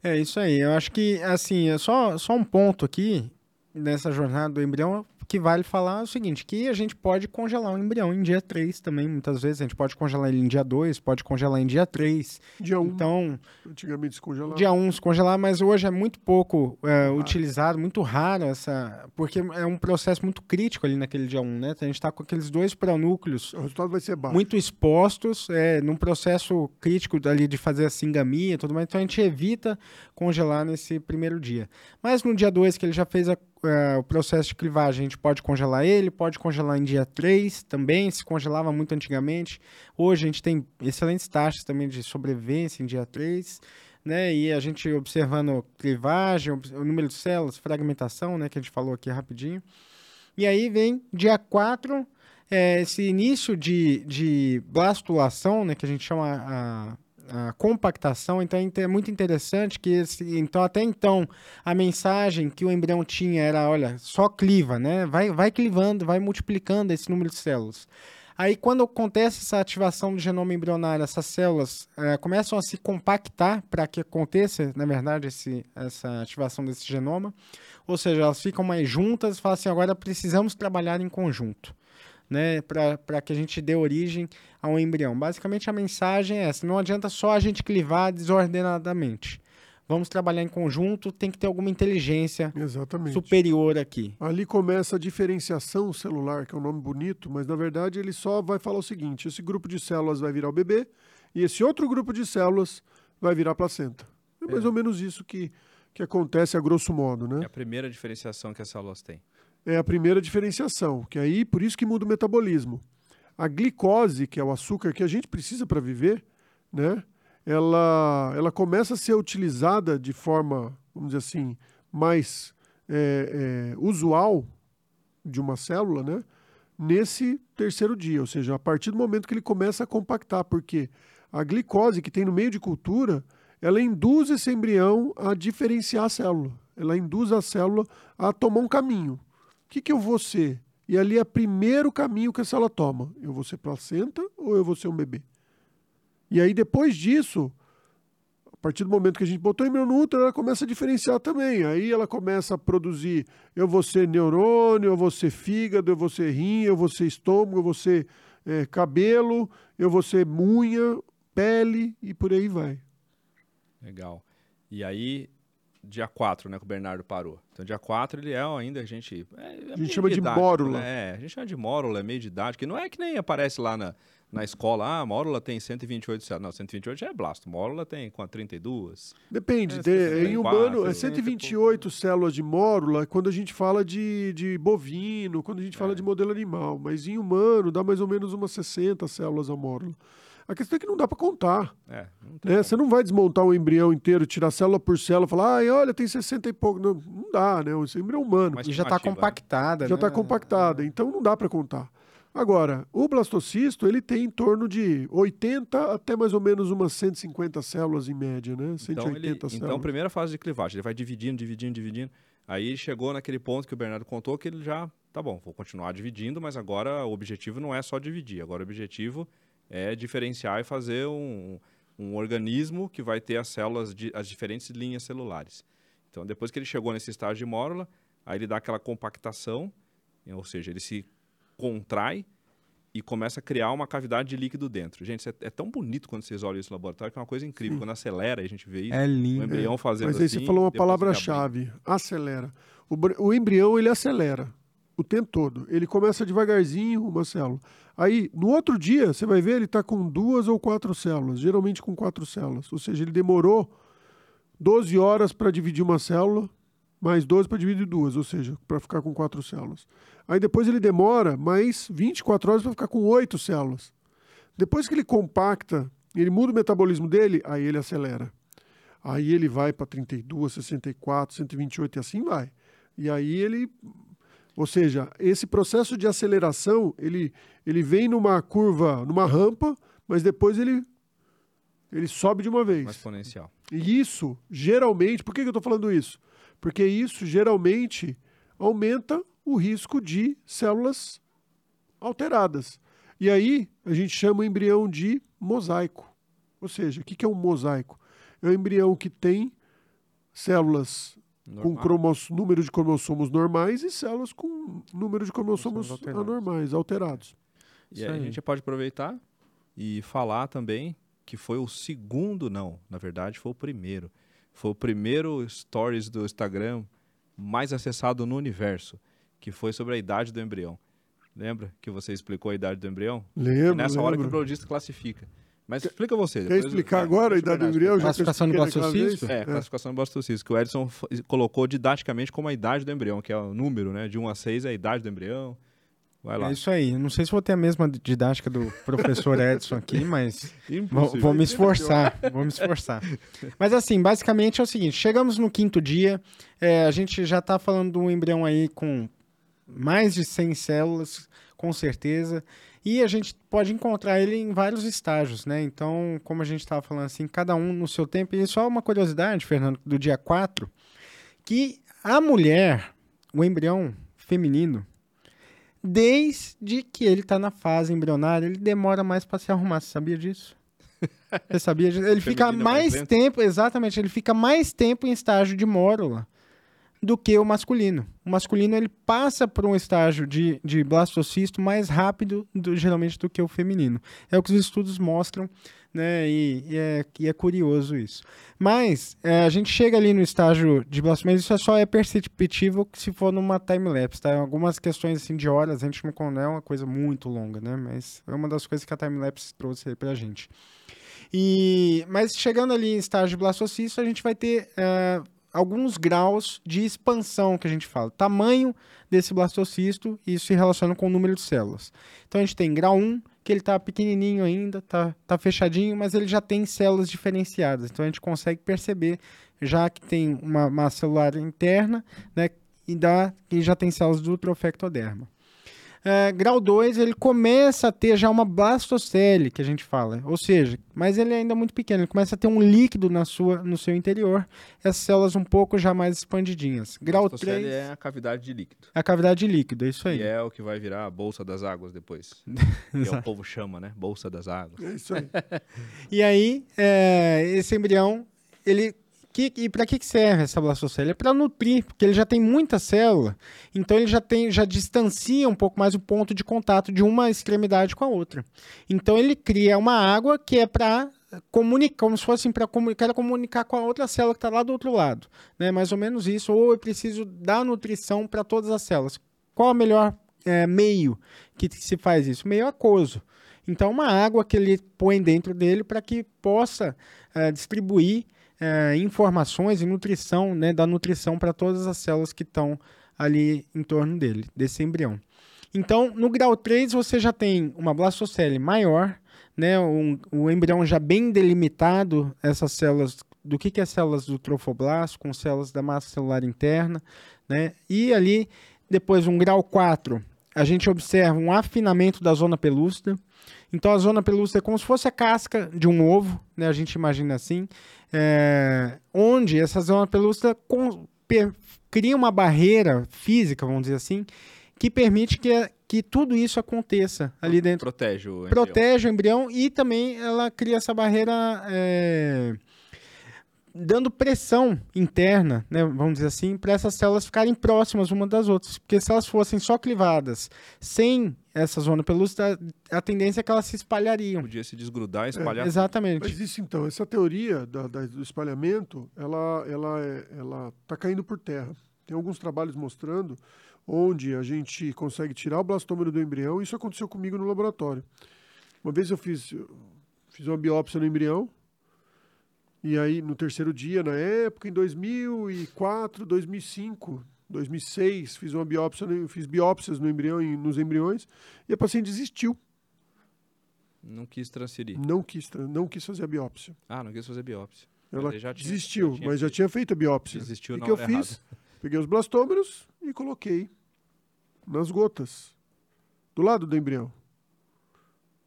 S2: É isso aí. Eu acho que, assim, é só, só um ponto aqui nessa jornada do embrião que vale falar o seguinte, que a gente pode congelar o embrião em dia 3 também, muitas vezes. A gente pode congelar ele em dia 2, pode congelar em dia 3.
S4: Dia 1,
S2: Então,
S4: antigamente se congelava.
S2: dia 1 se congelar, mas hoje é muito pouco é, utilizado, muito raro essa... Porque é um processo muito crítico ali naquele dia 1, né? A gente está com aqueles dois pronúcleos
S4: O resultado vai ser baixo.
S2: muito expostos, é, num processo crítico ali de fazer a singamia e tudo mais, então a gente evita congelar nesse primeiro dia. Mas no dia 2, que ele já fez a- é, o processo de clivagem, a gente pode congelar ele, pode congelar em dia 3 também, se congelava muito antigamente. Hoje a gente tem excelentes taxas também de sobrevivência em dia 3. Né, e a gente observando clivagem, o número de células, fragmentação, né, que a gente falou aqui rapidinho. E aí vem dia 4, é, esse início de, de blastulação, né, que a gente chama a, a compactação. Então é é muito interessante que esse, então até então a mensagem que o embrião tinha era, olha, só cliva, né? Vai, vai clivando, vai multiplicando esse número de células. Aí, quando acontece essa ativação do genoma embrionário, essas células eh, começam a se compactar para que aconteça, na verdade, esse, essa ativação desse genoma. Ou seja, elas ficam mais juntas e falam assim: agora precisamos trabalhar em conjunto, né, para que a gente dê origem a um embrião. Basicamente, a mensagem é essa: não adianta só a gente clivar desordenadamente. Vamos trabalhar em conjunto, tem que ter alguma inteligência
S4: Exatamente.
S2: superior aqui.
S4: Ali começa a diferenciação celular, que é um nome bonito, mas na verdade ele só vai falar o seguinte: esse grupo de células vai virar o bebê e esse outro grupo de células vai virar a placenta. É mais ou menos isso que, que acontece a grosso modo,
S1: É
S4: né?
S1: a primeira diferenciação que as células têm.
S4: É a primeira diferenciação, que aí por isso que muda o metabolismo. A glicose, que é o açúcar que a gente precisa para viver, né? Ela, ela começa a ser utilizada de forma, vamos dizer assim, mais é, é, usual de uma célula, né? Nesse terceiro dia, ou seja, a partir do momento que ele começa a compactar, porque a glicose que tem no meio de cultura, ela induz esse embrião a diferenciar a célula. Ela induz a célula a tomar um caminho. O que, que eu vou ser? E ali é o primeiro caminho que a célula toma. Eu vou ser placenta ou eu vou ser um bebê? E aí, depois disso, a partir do momento que a gente botou embrião no útero, ela começa a diferenciar também. Aí ela começa a produzir: eu vou ser neurônio, eu vou ser fígado, eu vou ser rim, eu vou ser estômago, eu vou ser eh, cabelo, eu vou ser unha, pele e por aí vai.
S1: Legal. E aí, dia 4, né, que o Bernardo parou. Então, dia 4 ele é ainda, a gente... É, é
S4: gente
S1: meio
S4: chama de
S1: didático,
S4: mórula.
S1: Né? É, a gente chama de mórula, é meio didático. E não é que nem aparece lá na, na escola, ah, a mórula tem 128 células. Não, 128 já é blasto. Mórula tem com 32.
S4: Depende.
S1: É, 64,
S4: em humano, é
S1: né?
S4: 128 células de mórula quando a gente fala de, de bovino, quando a gente fala de modelo animal. Mas em humano dá mais ou menos umas 60 células a mórula. A questão é que não dá para contar.
S1: É, não
S4: Né? Você não vai desmontar um embrião inteiro, tirar célula por célula e falar, ai, olha, tem 60 e pouco. Não, não dá, né? Esse embrião é humano.
S1: Mas
S2: E já está
S1: né?
S2: compactada,
S4: já
S2: né?
S4: está compactada, então não dá para contar. Agora, o blastocisto, ele tem em torno de 80 até mais ou menos umas 150 células em média, né? 180
S1: Então, ele,
S4: células.
S1: então, primeira fase de clivagem, ele vai dividindo, dividindo, dividindo. Aí chegou naquele ponto que o Bernardo contou que ele já, tá bom, vou continuar dividindo, mas agora o objetivo não é só dividir. Agora o objetivo é diferenciar e fazer um, um organismo que vai ter as células, de, as diferentes linhas celulares. Então, depois que ele chegou nesse estágio de mórula, aí ele dá aquela compactação, ou seja, ele se contrai e começa a criar uma cavidade de líquido dentro. Gente, é, é tão bonito quando vocês olham isso no laboratório, que é uma coisa incrível. Quando acelera, a gente vê isso.
S2: É
S1: O
S2: lindo.
S1: embrião fazendo
S4: Mas aí
S1: assim,
S4: você falou uma palavra-chave, acelera. O, o embrião, ele acelera o tempo todo. Ele começa devagarzinho, uma célula. Aí, no outro dia, você vai ver, ele está com duas ou quatro células, geralmente com quatro células. Ou seja, ele demorou 12 horas para dividir uma célula, mais 12 para dividir duas, ou seja, para ficar com quatro células. Aí depois ele demora mais 24 horas para ficar com oito células. Depois que ele compacta, ele muda o metabolismo dele, aí ele acelera. Aí ele vai para 32, 64, 128 e assim vai. E aí ele. Ou seja, esse processo de aceleração, ele, ele vem numa curva, numa rampa, mas depois ele ele sobe de uma vez.
S1: Uma exponencial.
S4: E isso, geralmente, por que, que eu estou falando isso? Porque isso geralmente aumenta o risco de células alteradas. E aí a gente chama o embrião de mosaico. Ou seja, o que, que é um mosaico? É um embrião que tem células com
S1: Normal.
S4: cromos, número de cromossomos normais e células com número de cromossomos
S2: alterados.
S4: anormais, alterados.
S1: E
S2: Isso
S1: aí a
S2: aí.
S1: gente pode aproveitar e falar também que foi o segundo, não, na verdade foi o primeiro. Foi o primeiro stories do Instagram mais acessado no universo, que foi sobre a idade do embrião. Lembra que você explicou a idade do embrião?
S4: Lembro,
S1: É nessa hora que o
S4: lembro.
S1: biologista classifica. Mas explica você.
S4: Quer explicar
S1: é,
S4: agora a idade do embrião? já eu
S2: Classificação do blastocisto?
S4: vez?
S1: É, classificação do blastocisto, que o Edson colocou didaticamente como a idade do embrião, que é o número, né? De 1 a 6 é a idade do embrião. Vai lá.
S2: É isso aí. Não sei se vou ter a mesma didática do professor Edson aqui, mas vou, vou me esforçar. Vou me esforçar. Mas assim, basicamente é o seguinte: chegamos no quinto dia, é, a gente já está falando de um embrião aí com mais de 100 células, com certeza. E a gente pode encontrar ele em vários estágios, né? Então, como a gente estava falando assim, cada um no seu tempo. E só uma curiosidade, Fernando, do dia 4, que a mulher, o embrião feminino, desde que ele está na fase embrionária, ele demora mais para se arrumar. Você sabia disso? Você sabia disso? Ele fica
S1: é mais
S2: tempo, exatamente, ele fica mais tempo em estágio de mórula do que o masculino. O masculino ele passa por um estágio de, de blastocisto mais rápido, do- geralmente, do que o feminino. É o que os estudos mostram, né? E, e é, e é curioso isso. Mas é, a gente chega ali no estágio de blastocisto, mas isso só é perceptível se for numa time-lapse, tá? Algumas questões assim de horas, a gente não é uma coisa muito longa, né? Mas é uma das coisas que a time-lapse trouxe aí pra gente. E, mas chegando ali em estágio de blastocisto, a gente vai ter eh, alguns graus de expansão que a gente fala. Tamanho desse blastocisto, e isso se relaciona com o número de células. Então a gente tem grau 1, que ele está pequenininho ainda, tá, tá fechadinho, mas ele já tem células diferenciadas. Então a gente consegue perceber, já que tem uma massa celular interna, né, e, dá, e já tem células do trofectoderma. É, grau 2, ele começa a ter já uma blastocele, que a gente fala. Ou seja, mas ele é ainda muito pequeno, ele começa a ter um líquido na sua, no seu interior, essas células um pouco já mais expandidinhas. Grau
S1: Blastocele
S2: 3
S1: é a cavidade de líquido.
S2: é a cavidade de líquido, é isso aí.
S1: E é o que vai virar a bolsa das águas depois. que é o povo chama, né? Bolsa das águas.
S4: É isso aí.
S2: E aí, é, esse embrião, ele. Que, e para que, serve essa blastocele? É para nutrir, porque ele já tem muita célula, então ele já tem, já distancia um pouco mais o ponto de contato de uma extremidade com a outra. Então ele cria uma água que é para comunicar, como se fosse para comunicar, comunicar com a outra célula que está lá do outro lado, né? Mais ou menos isso. Ou eu preciso dar nutrição para todas as células. Qual é o melhor é, meio que se faz isso? Meio aquoso. Então, uma água que ele põe dentro dele para que possa eh, distribuir eh, informações e nutrição, né, da nutrição para todas as células que estão ali em torno dele, desse embrião. Então, no grau 3, você já tem uma blastocele maior, né, um, o embrião já bem delimitado, essas células, do que, que é células do trofoblasto, com células da massa celular interna, né, e ali, depois, um grau 4, a gente observa um afinamento da zona pelúcida. Então a zona pelúcida é como se fosse a casca de um ovo, né? A gente imagina assim, é, onde essa zona pelúcida com- per- cria uma barreira física, vamos dizer assim, que permite que, que tudo isso aconteça ali dentro
S1: Protege o embrião.
S2: protege o embrião e também ela cria essa barreira é, dando pressão interna, né, vamos dizer assim, para essas células ficarem próximas umas das outras. Porque se elas fossem só clivadas sem essa zona pelúcida, a tendência é que elas se espalhariam.
S1: Podia se desgrudar e espalhar.
S2: Exatamente.
S4: Mas isso então, essa teoria da- da- do espalhamento, ela ela é- ela está caindo por terra. Tem alguns trabalhos mostrando onde a gente consegue tirar o blastômero do embrião. Isso aconteceu comigo no laboratório. Uma vez eu fiz eu fiz uma biópsia no embrião e aí no terceiro dia, na época, em 2004, 2005, 2006, fiz uma biópsia, fiz biópsias no embrião e nos embriões e a paciente desistiu,
S1: Não quis transferir.
S4: não quis não quis fazer a biópsia.
S1: Ah, não quis fazer biópsia.
S4: Ela
S1: ele já tinha-
S4: desistiu,
S1: já tinha
S4: mas já
S1: feito.
S4: tinha feito a biópsia.
S1: Desistiu
S4: o
S1: na
S4: que eu fiz? Peguei os blastômeros e coloquei nas gotas do lado do embrião.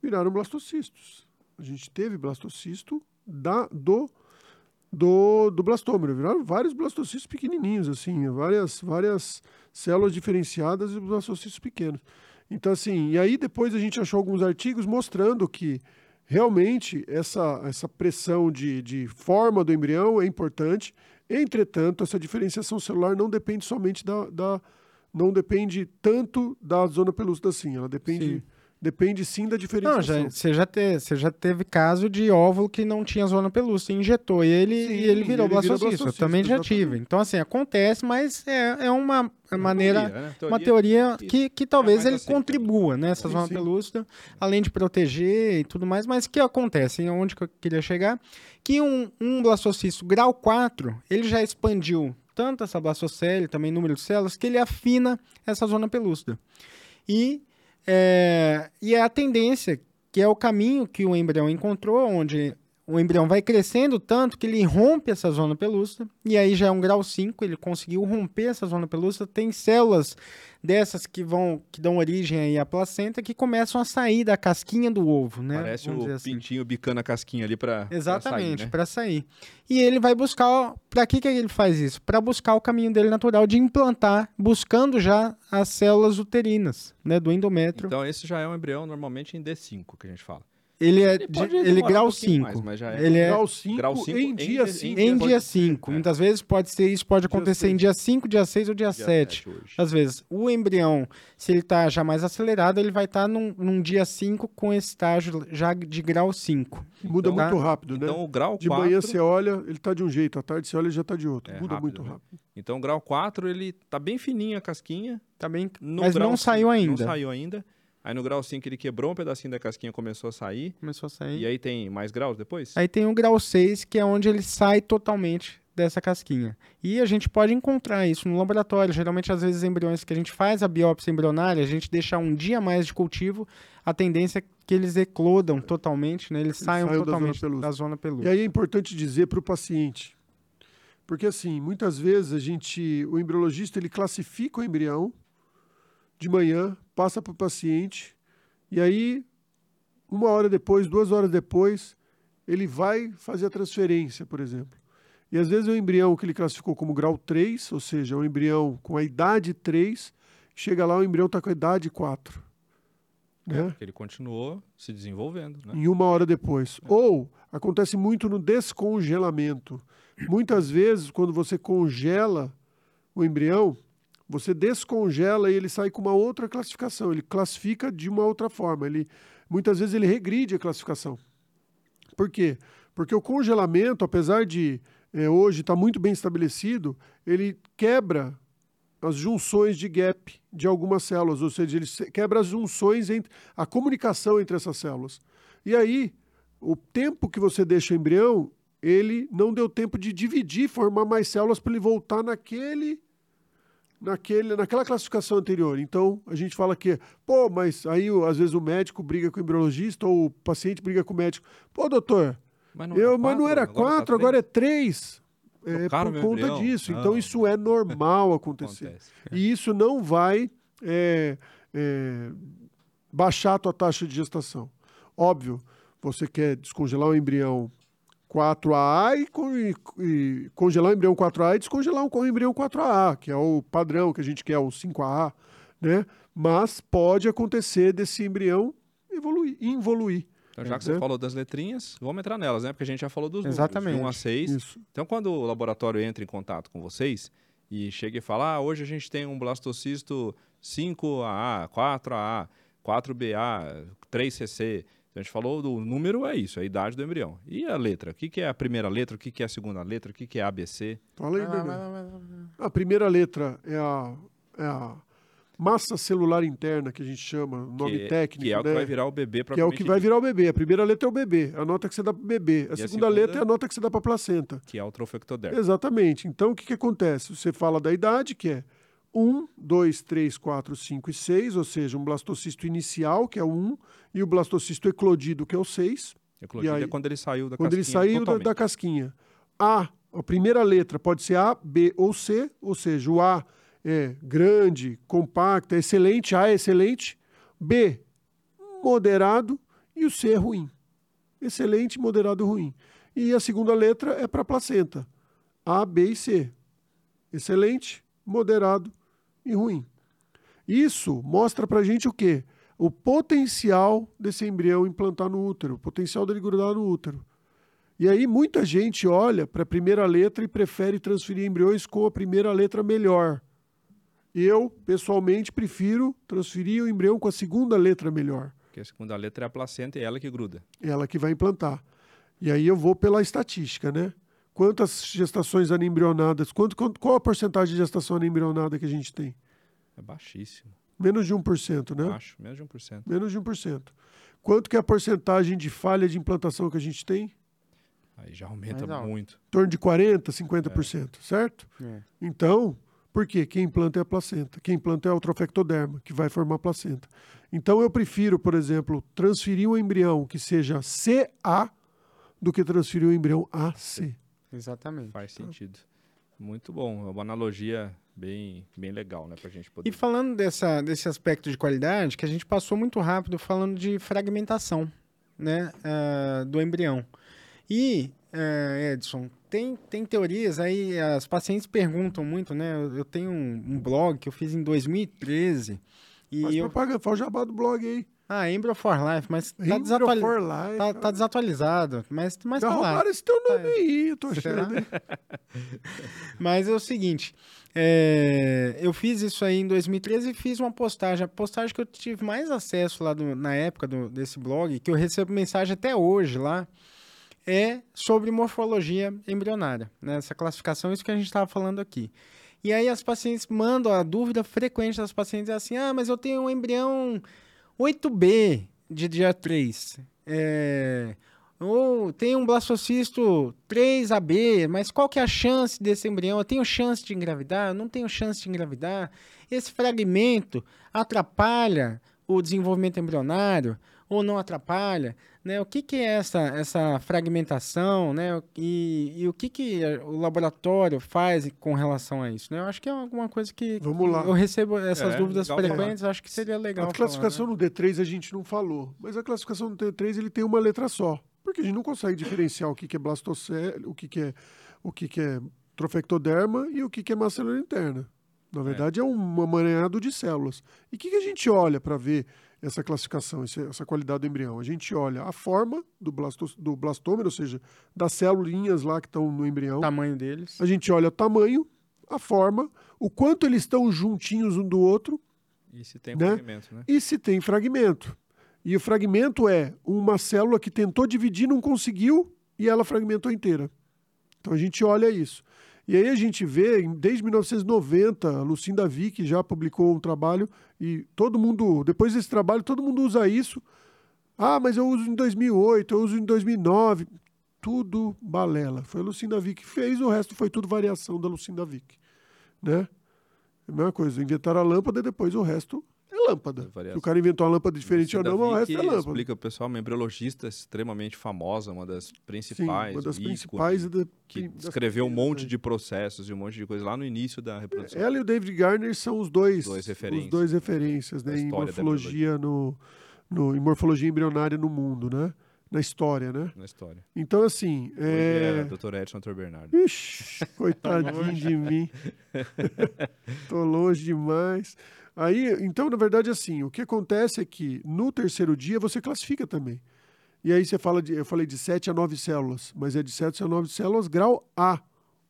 S4: Viraram blastocistos. A gente teve blastocisto da, do, do, do blastômero. Viraram vários blastocistos pequenininhos, assim, várias, várias células diferenciadas e blastocistos pequenos. Então, assim, e aí depois a gente achou alguns artigos mostrando que realmente essa, essa pressão de, de forma do embrião é importante. Entretanto, essa diferenciação celular não depende somente da, da não depende tanto da zona pelúcida assim, ela depende
S2: Sim.
S4: Depende sim da
S2: Não,
S4: diferenciação.
S2: já, você, já te- você já teve caso de óvulo que não tinha zona pelúcida, injetou e ele,
S4: Sim,
S2: e ele virou
S4: ele vira
S2: blastocisto. Eu também já
S4: exatamente.
S2: tive. Então, assim, acontece, mas é, é uma maneira,
S1: teoria, né?
S2: uma
S1: Teoria
S2: que, que talvez
S1: mais
S2: ele
S1: aceita.
S2: contribua nessa
S4: Sim,
S2: zona
S4: sim.
S2: pelúcida, além de proteger e tudo mais. Mas o que acontece? Onde que eu queria chegar? Que um, um blastocisto grau 4, ele já expandiu tanto essa blastocele, também número de células, que ele afina essa zona pelúcida. E é, e é a tendência, que é o caminho que o embrião encontrou, onde o embrião vai crescendo tanto que ele rompe essa zona pelúcida, e aí já é um grau 5, ele conseguiu romper essa zona pelúcida, tem células dessas que vão que dão origem aí à placenta que começam a sair da casquinha do ovo, né?
S1: Parece
S2: Vamos
S1: o
S2: assim.
S1: pintinho bicando a casquinha ali pra
S2: Exatamente,
S1: sair, né?
S2: para sair. E ele vai buscar. Para que, que ele faz isso? Para buscar o caminho dele natural de implantar, buscando já as células uterinas, né, do endométrio.
S1: Então esse já é um embrião normalmente em D5 que a gente fala.
S2: Ele é
S1: Ele
S2: de- ele
S1: demorar
S2: grau
S1: um pouquinho
S2: 5.
S1: mais, mas já é.
S2: Ele é
S4: grau 5
S1: grau cinco
S4: em
S1: em
S4: dia
S1: dia-
S4: 5.
S2: em dia
S1: ser,
S2: 5.
S1: é.
S2: Muitas vezes pode ser isso pode acontecer em
S4: seis.
S2: dia 5, dia 6 ou dia
S1: dia
S2: 7.
S1: sete hoje.
S2: Às vezes, o embrião, se ele está já mais acelerado, ele vai estar num, num dia 5 com esse estágio já de grau 5.
S4: Muda
S2: Então,
S4: muito rápido, né?
S1: Então o grau
S4: de
S1: 4,
S4: manhã você olha, ele tá de um jeito, à tarde você olha, ele já tá de outro.
S1: É,
S4: Muda
S1: rápido,
S4: muito
S1: né?
S4: rápido.
S1: Então o grau 4 ele tá bem fininho a casquinha.
S2: Tá bem,
S1: No
S2: mas
S1: grau
S2: não saiu
S1: cinco-
S2: ainda.
S1: Não saiu ainda. Aí no grau 5 ele quebrou um pedacinho da casquinha, começou a sair.
S2: Começou a sair.
S1: E aí tem mais graus depois?
S2: Aí tem o grau 6, que é onde ele sai totalmente dessa casquinha. E a gente pode encontrar isso no laboratório. Geralmente, às vezes, embriões que a gente faz a biópsia embrionária, a gente deixa um dia a mais de cultivo, a tendência é que eles eclodam totalmente, né? Eles saiam
S4: saiam da
S2: totalmente
S4: zona
S2: da zona
S4: E
S2: pelúcida.
S4: aí é importante dizer para o paciente, porque assim, muitas vezes a gente, o embriologista, ele classifica o embrião de manhã, passa para o paciente, e aí, uma hora depois, duas horas depois, ele vai fazer a transferência, por exemplo. E às vezes o embrião que ele classificou como grau 3, ou seja, um embrião com a idade 3, chega lá, o embrião está com a idade 4. Né?
S1: Porque ele continuou se desenvolvendo, né?
S4: em uma hora depois. Ou acontece muito no descongelamento. Muitas vezes, quando você congela o embrião, você descongela e ele sai com uma outra classificação. Ele classifica de uma outra forma. Ele, muitas vezes ele regride a classificação. Por quê? Porque o congelamento, apesar de eh, hoje estar muito bem estabelecido, ele quebra as junções de gap de algumas células, ou seja, ele quebra as junções entre a comunicação entre essas células. E aí, o tempo que você deixa o embrião, ele não deu tempo de dividir, formar mais células para ele voltar naquele naquele, naquela classificação anterior. Então, a gente fala que, pô, mas aí às vezes o médico briga com o embriologista ou o paciente briga com o médico. Pô, doutor,
S1: Mas não,
S4: eu,
S1: era
S4: mas não
S1: quatro,
S4: era
S1: tá
S4: quatro,
S1: três?
S4: agora é três. É
S1: Trocaram
S4: por conta
S1: embrião?
S4: disso.
S1: Não.
S4: Então, isso é normal acontecer.
S1: Acontece.
S4: E isso não vai é, é, baixar a tua taxa de gestação. Óbvio, você quer descongelar o embrião 4A e, con- e- e congelar o embrião 4A e descongelar um embrião 4A, que é o padrão que a gente quer, o 5A, né? Mas pode acontecer desse embrião evoluir, involuir.
S1: Então, já que
S4: né?
S1: você falou das letrinhas, vamos entrar nelas, né? Porque a gente já falou dos números,
S2: Exatamente.
S1: de 1 a 6.
S4: Isso.
S1: Então, quando o laboratório entra em contato com vocês e chega e fala, ah, hoje a gente tem um blastocisto 5AA, 4AA, 4BA, 3CC. Então, a gente falou do número, é isso, a idade do embrião. E a letra? O que, que é a primeira letra? O que, que é a segunda letra? O que, que é ABC?
S4: Fala aí, Bebê. A primeira letra é a, é a massa celular interna, que a gente chama, nome
S1: que,
S4: técnico,
S1: Que é o que
S4: né?
S1: vai virar o bebê
S4: que é o que vai virar o bebê. A primeira letra é o bebê, a nota que você dá para o bebê. A
S1: a
S4: segunda,
S1: segunda?
S4: letra é a nota que você dá para a placenta.
S1: Que é o trofectodermo.
S4: Exatamente. Então, o que, que acontece? Você fala da idade, que é 1, 2, 3, 4, 5 e 6, ou seja, um blastocisto inicial, que é o 1, e o blastocisto eclodido, que é o 6.
S1: Eclodida
S4: E aí,
S1: é quando ele saiu da
S4: quando ele
S1: casquinha
S4: saiu da, da casquinha. A, a primeira letra pode ser A, B ou C, ou seja, o A é grande, compacto, é excelente, A é excelente, B moderado e o C é ruim. Excelente, moderado ruim. E a segunda letra é para placenta. A, B e C. Excelente, moderado e ruim. Isso mostra para a gente o quê? O potencial desse embrião implantar no útero, o potencial dele grudar no útero. E aí muita gente olha para a primeira letra e prefere transferir embriões com a primeira letra melhor. Eu, pessoalmente, prefiro transferir o embrião com a segunda letra melhor.
S1: Porque a segunda letra é a placenta e é ela que gruda.
S4: Ela que vai implantar. E aí eu vou pela estatística, né? Quantas gestações anembrionadas, quanto, qual a porcentagem de gestação anembrionada que a gente tem?
S1: É baixíssimo.
S4: Menos de 1%, né?
S1: Baixo, menos de 1%.
S4: Menos de 1%. Quanto que é a porcentagem de falha de implantação que a gente tem?
S1: Aí já aumenta muito.
S4: Em torno de 40%, 50%, certo?
S2: É.
S4: Então, por quê? Quem implanta é a placenta. Quem implanta é o trofectoderma, que vai formar a placenta. Então, eu prefiro, por exemplo, transferir um embrião que seja CA do que transferir um embrião AC.
S2: Exatamente.
S1: Faz sentido. Muito bom. É uma analogia bem, bem legal, né? Pra gente poder.
S2: E falando dessa, desse aspecto de qualidade, que a gente passou muito rápido falando de fragmentação né, ah, do embrião. E, eh, Edson, tem, tem teorias aí, as pacientes perguntam muito, né? Eu, eu tenho um, um blog que eu fiz em 2013. E
S4: Mas
S2: eu,
S4: propaga, fala o jabá do blog aí.
S2: Ah, Embryo for Life, mas tá, desatuali-
S4: for Life.
S2: tá, tá desatualizado. Mas, mas tá lá.
S4: esse teu nome aí, eu tô achando.
S2: Mas é o seguinte, é, eu fiz isso aí em 2013 e fiz uma postagem. A postagem que eu tive mais acesso lá do- na época do- desse blog, que eu recebo mensagem até hoje lá, é sobre morfologia embrionária, né? Essa classificação, isso que a gente estava falando aqui. E aí as pacientes mandam, a dúvida frequente das pacientes é assim, ah, mas eu tenho um embrião 8B de dia 3. É, ou tem um blastocisto 3AB, mas qual que é a chance desse embrião? Eu tenho chance de engravidar? Eu não tenho chance de engravidar? Esse fragmento atrapalha o desenvolvimento embrionário ou não atrapalha? Né? O que, que é essa, essa fragmentação? Né? E, e o que, que o laboratório faz com relação a isso? Né? Eu acho que é alguma coisa que
S4: Vamos lá.
S2: eu recebo essas
S1: É,
S2: dúvidas
S1: falar.
S2: frequentes, acho que seria legal.
S4: A classificação
S2: falar, né?
S4: no D3 a gente não falou, mas a classificação no D3 ele tem uma letra só, porque a gente não consegue diferenciar o que, que é blastocele, o que, que é o que, que é trofectoderma e o que, que é massa celular interna. Na verdade, é, um amaranhado de células. E o que, que a gente olha para ver essa classificação, essa qualidade do embrião? A gente olha a forma do, blastos, do blastômero, ou seja, das celulinhas lá que estão no embrião.
S2: Tamanho deles.
S4: A gente olha o tamanho, a forma, o quanto eles estão juntinhos um do outro
S1: E se tem
S4: Né?
S1: fragmento, né?
S4: e se tem fragmento. E o fragmento é uma célula que tentou dividir, não conseguiu e ela fragmentou inteira. Então a gente olha isso. E aí a gente vê, desde 1990, a Lucinda Vick já publicou um trabalho e todo mundo, depois desse trabalho, todo mundo usa isso. Ah, mas eu uso em 2008, eu uso em 2009. Tudo balela. Foi a Lucinda Vick que fez, o resto foi tudo variação da Lucinda Vick. Né? É a mesma coisa, inventaram a lâmpada e depois o resto lâmpada.
S1: É
S4: o cara inventou uma lâmpada diferente ou não, mas o resto é lâmpada.
S1: Explica o pessoal, uma embriologista extremamente famosa, uma das
S4: Sim,
S1: principais.
S4: uma das principais. da-
S1: Que
S4: das
S1: escreveu um monte de processos e um monte de coisa lá no início da reprodução.
S4: Ela e o David Garner são os dois,
S1: Dois referências.
S4: os dois referências né, em morfologia no, no em morfologia embrionária no mundo, né? Na história, né?
S1: Na história.
S4: Então assim,
S1: Hoje é
S4: é...
S1: Dr. Edson Tor Bernardo.
S4: Ixi, coitadinho de mim. Tô longe demais. Aí, então, na verdade, assim, o que acontece é que no terceiro dia você classifica também. E aí você fala de, eu falei de 7 a 9 células, mas é de 7 a 9 células grau A,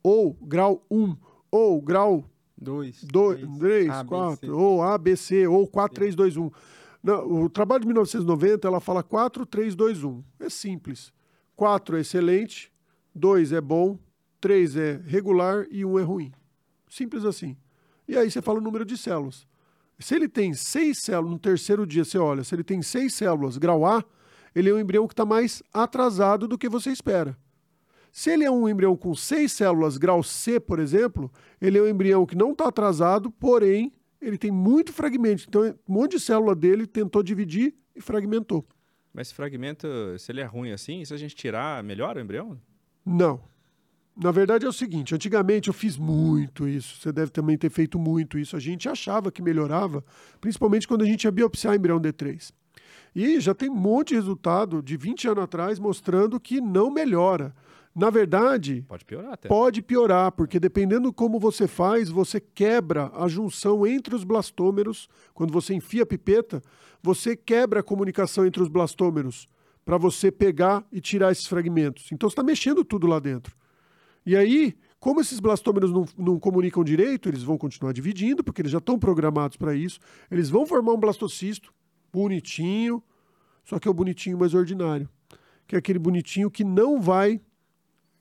S4: ou grau 1, ou grau
S2: Dois.
S4: 2,
S2: três,
S4: 3,
S2: A, B,
S4: 4,
S2: C.
S4: ou A, B, C, ou 4, 3, 2, 1. Não, o trabalho de 1990, ela fala 4, 3, 2, 1. É simples. 4 é excelente, 2 é bom, 3 é regular e 1 é ruim. Simples assim. E aí você fala o número de células. Se ele tem 6 células, no terceiro dia você olha, se ele tem 6 células grau A, ele é um embrião que está mais atrasado do que você espera. Se ele é um embrião com seis células grau C, por exemplo, ele é um embrião que não está atrasado, porém, ele tem muito fragmento. Então, um monte de célula dele tentou dividir e fragmentou.
S1: Mas esse fragmento, se ele é ruim assim, se a gente tirar, melhora o embrião?
S4: Não. Na verdade é o seguinte, antigamente eu fiz muito isso, você deve também ter feito muito isso. A gente achava que melhorava, principalmente quando a gente ia biopsiar embrião D3. E já tem um monte de resultado de 20 anos atrás mostrando que não melhora. Na verdade,
S1: Pode piorar até.
S4: pode piorar, porque dependendo como você faz, você quebra a junção entre os blastômeros. Quando você enfia a pipeta, você quebra a comunicação entre os blastômeros para você pegar e tirar esses fragmentos. Então você está mexendo tudo lá dentro. E aí, como esses blastômeros não, não comunicam direito, eles vão continuar dividindo, porque eles já estão programados para isso. Eles vão formar um blastocisto bonitinho, só que é o bonitinho mais ordinário. Que é aquele bonitinho que não vai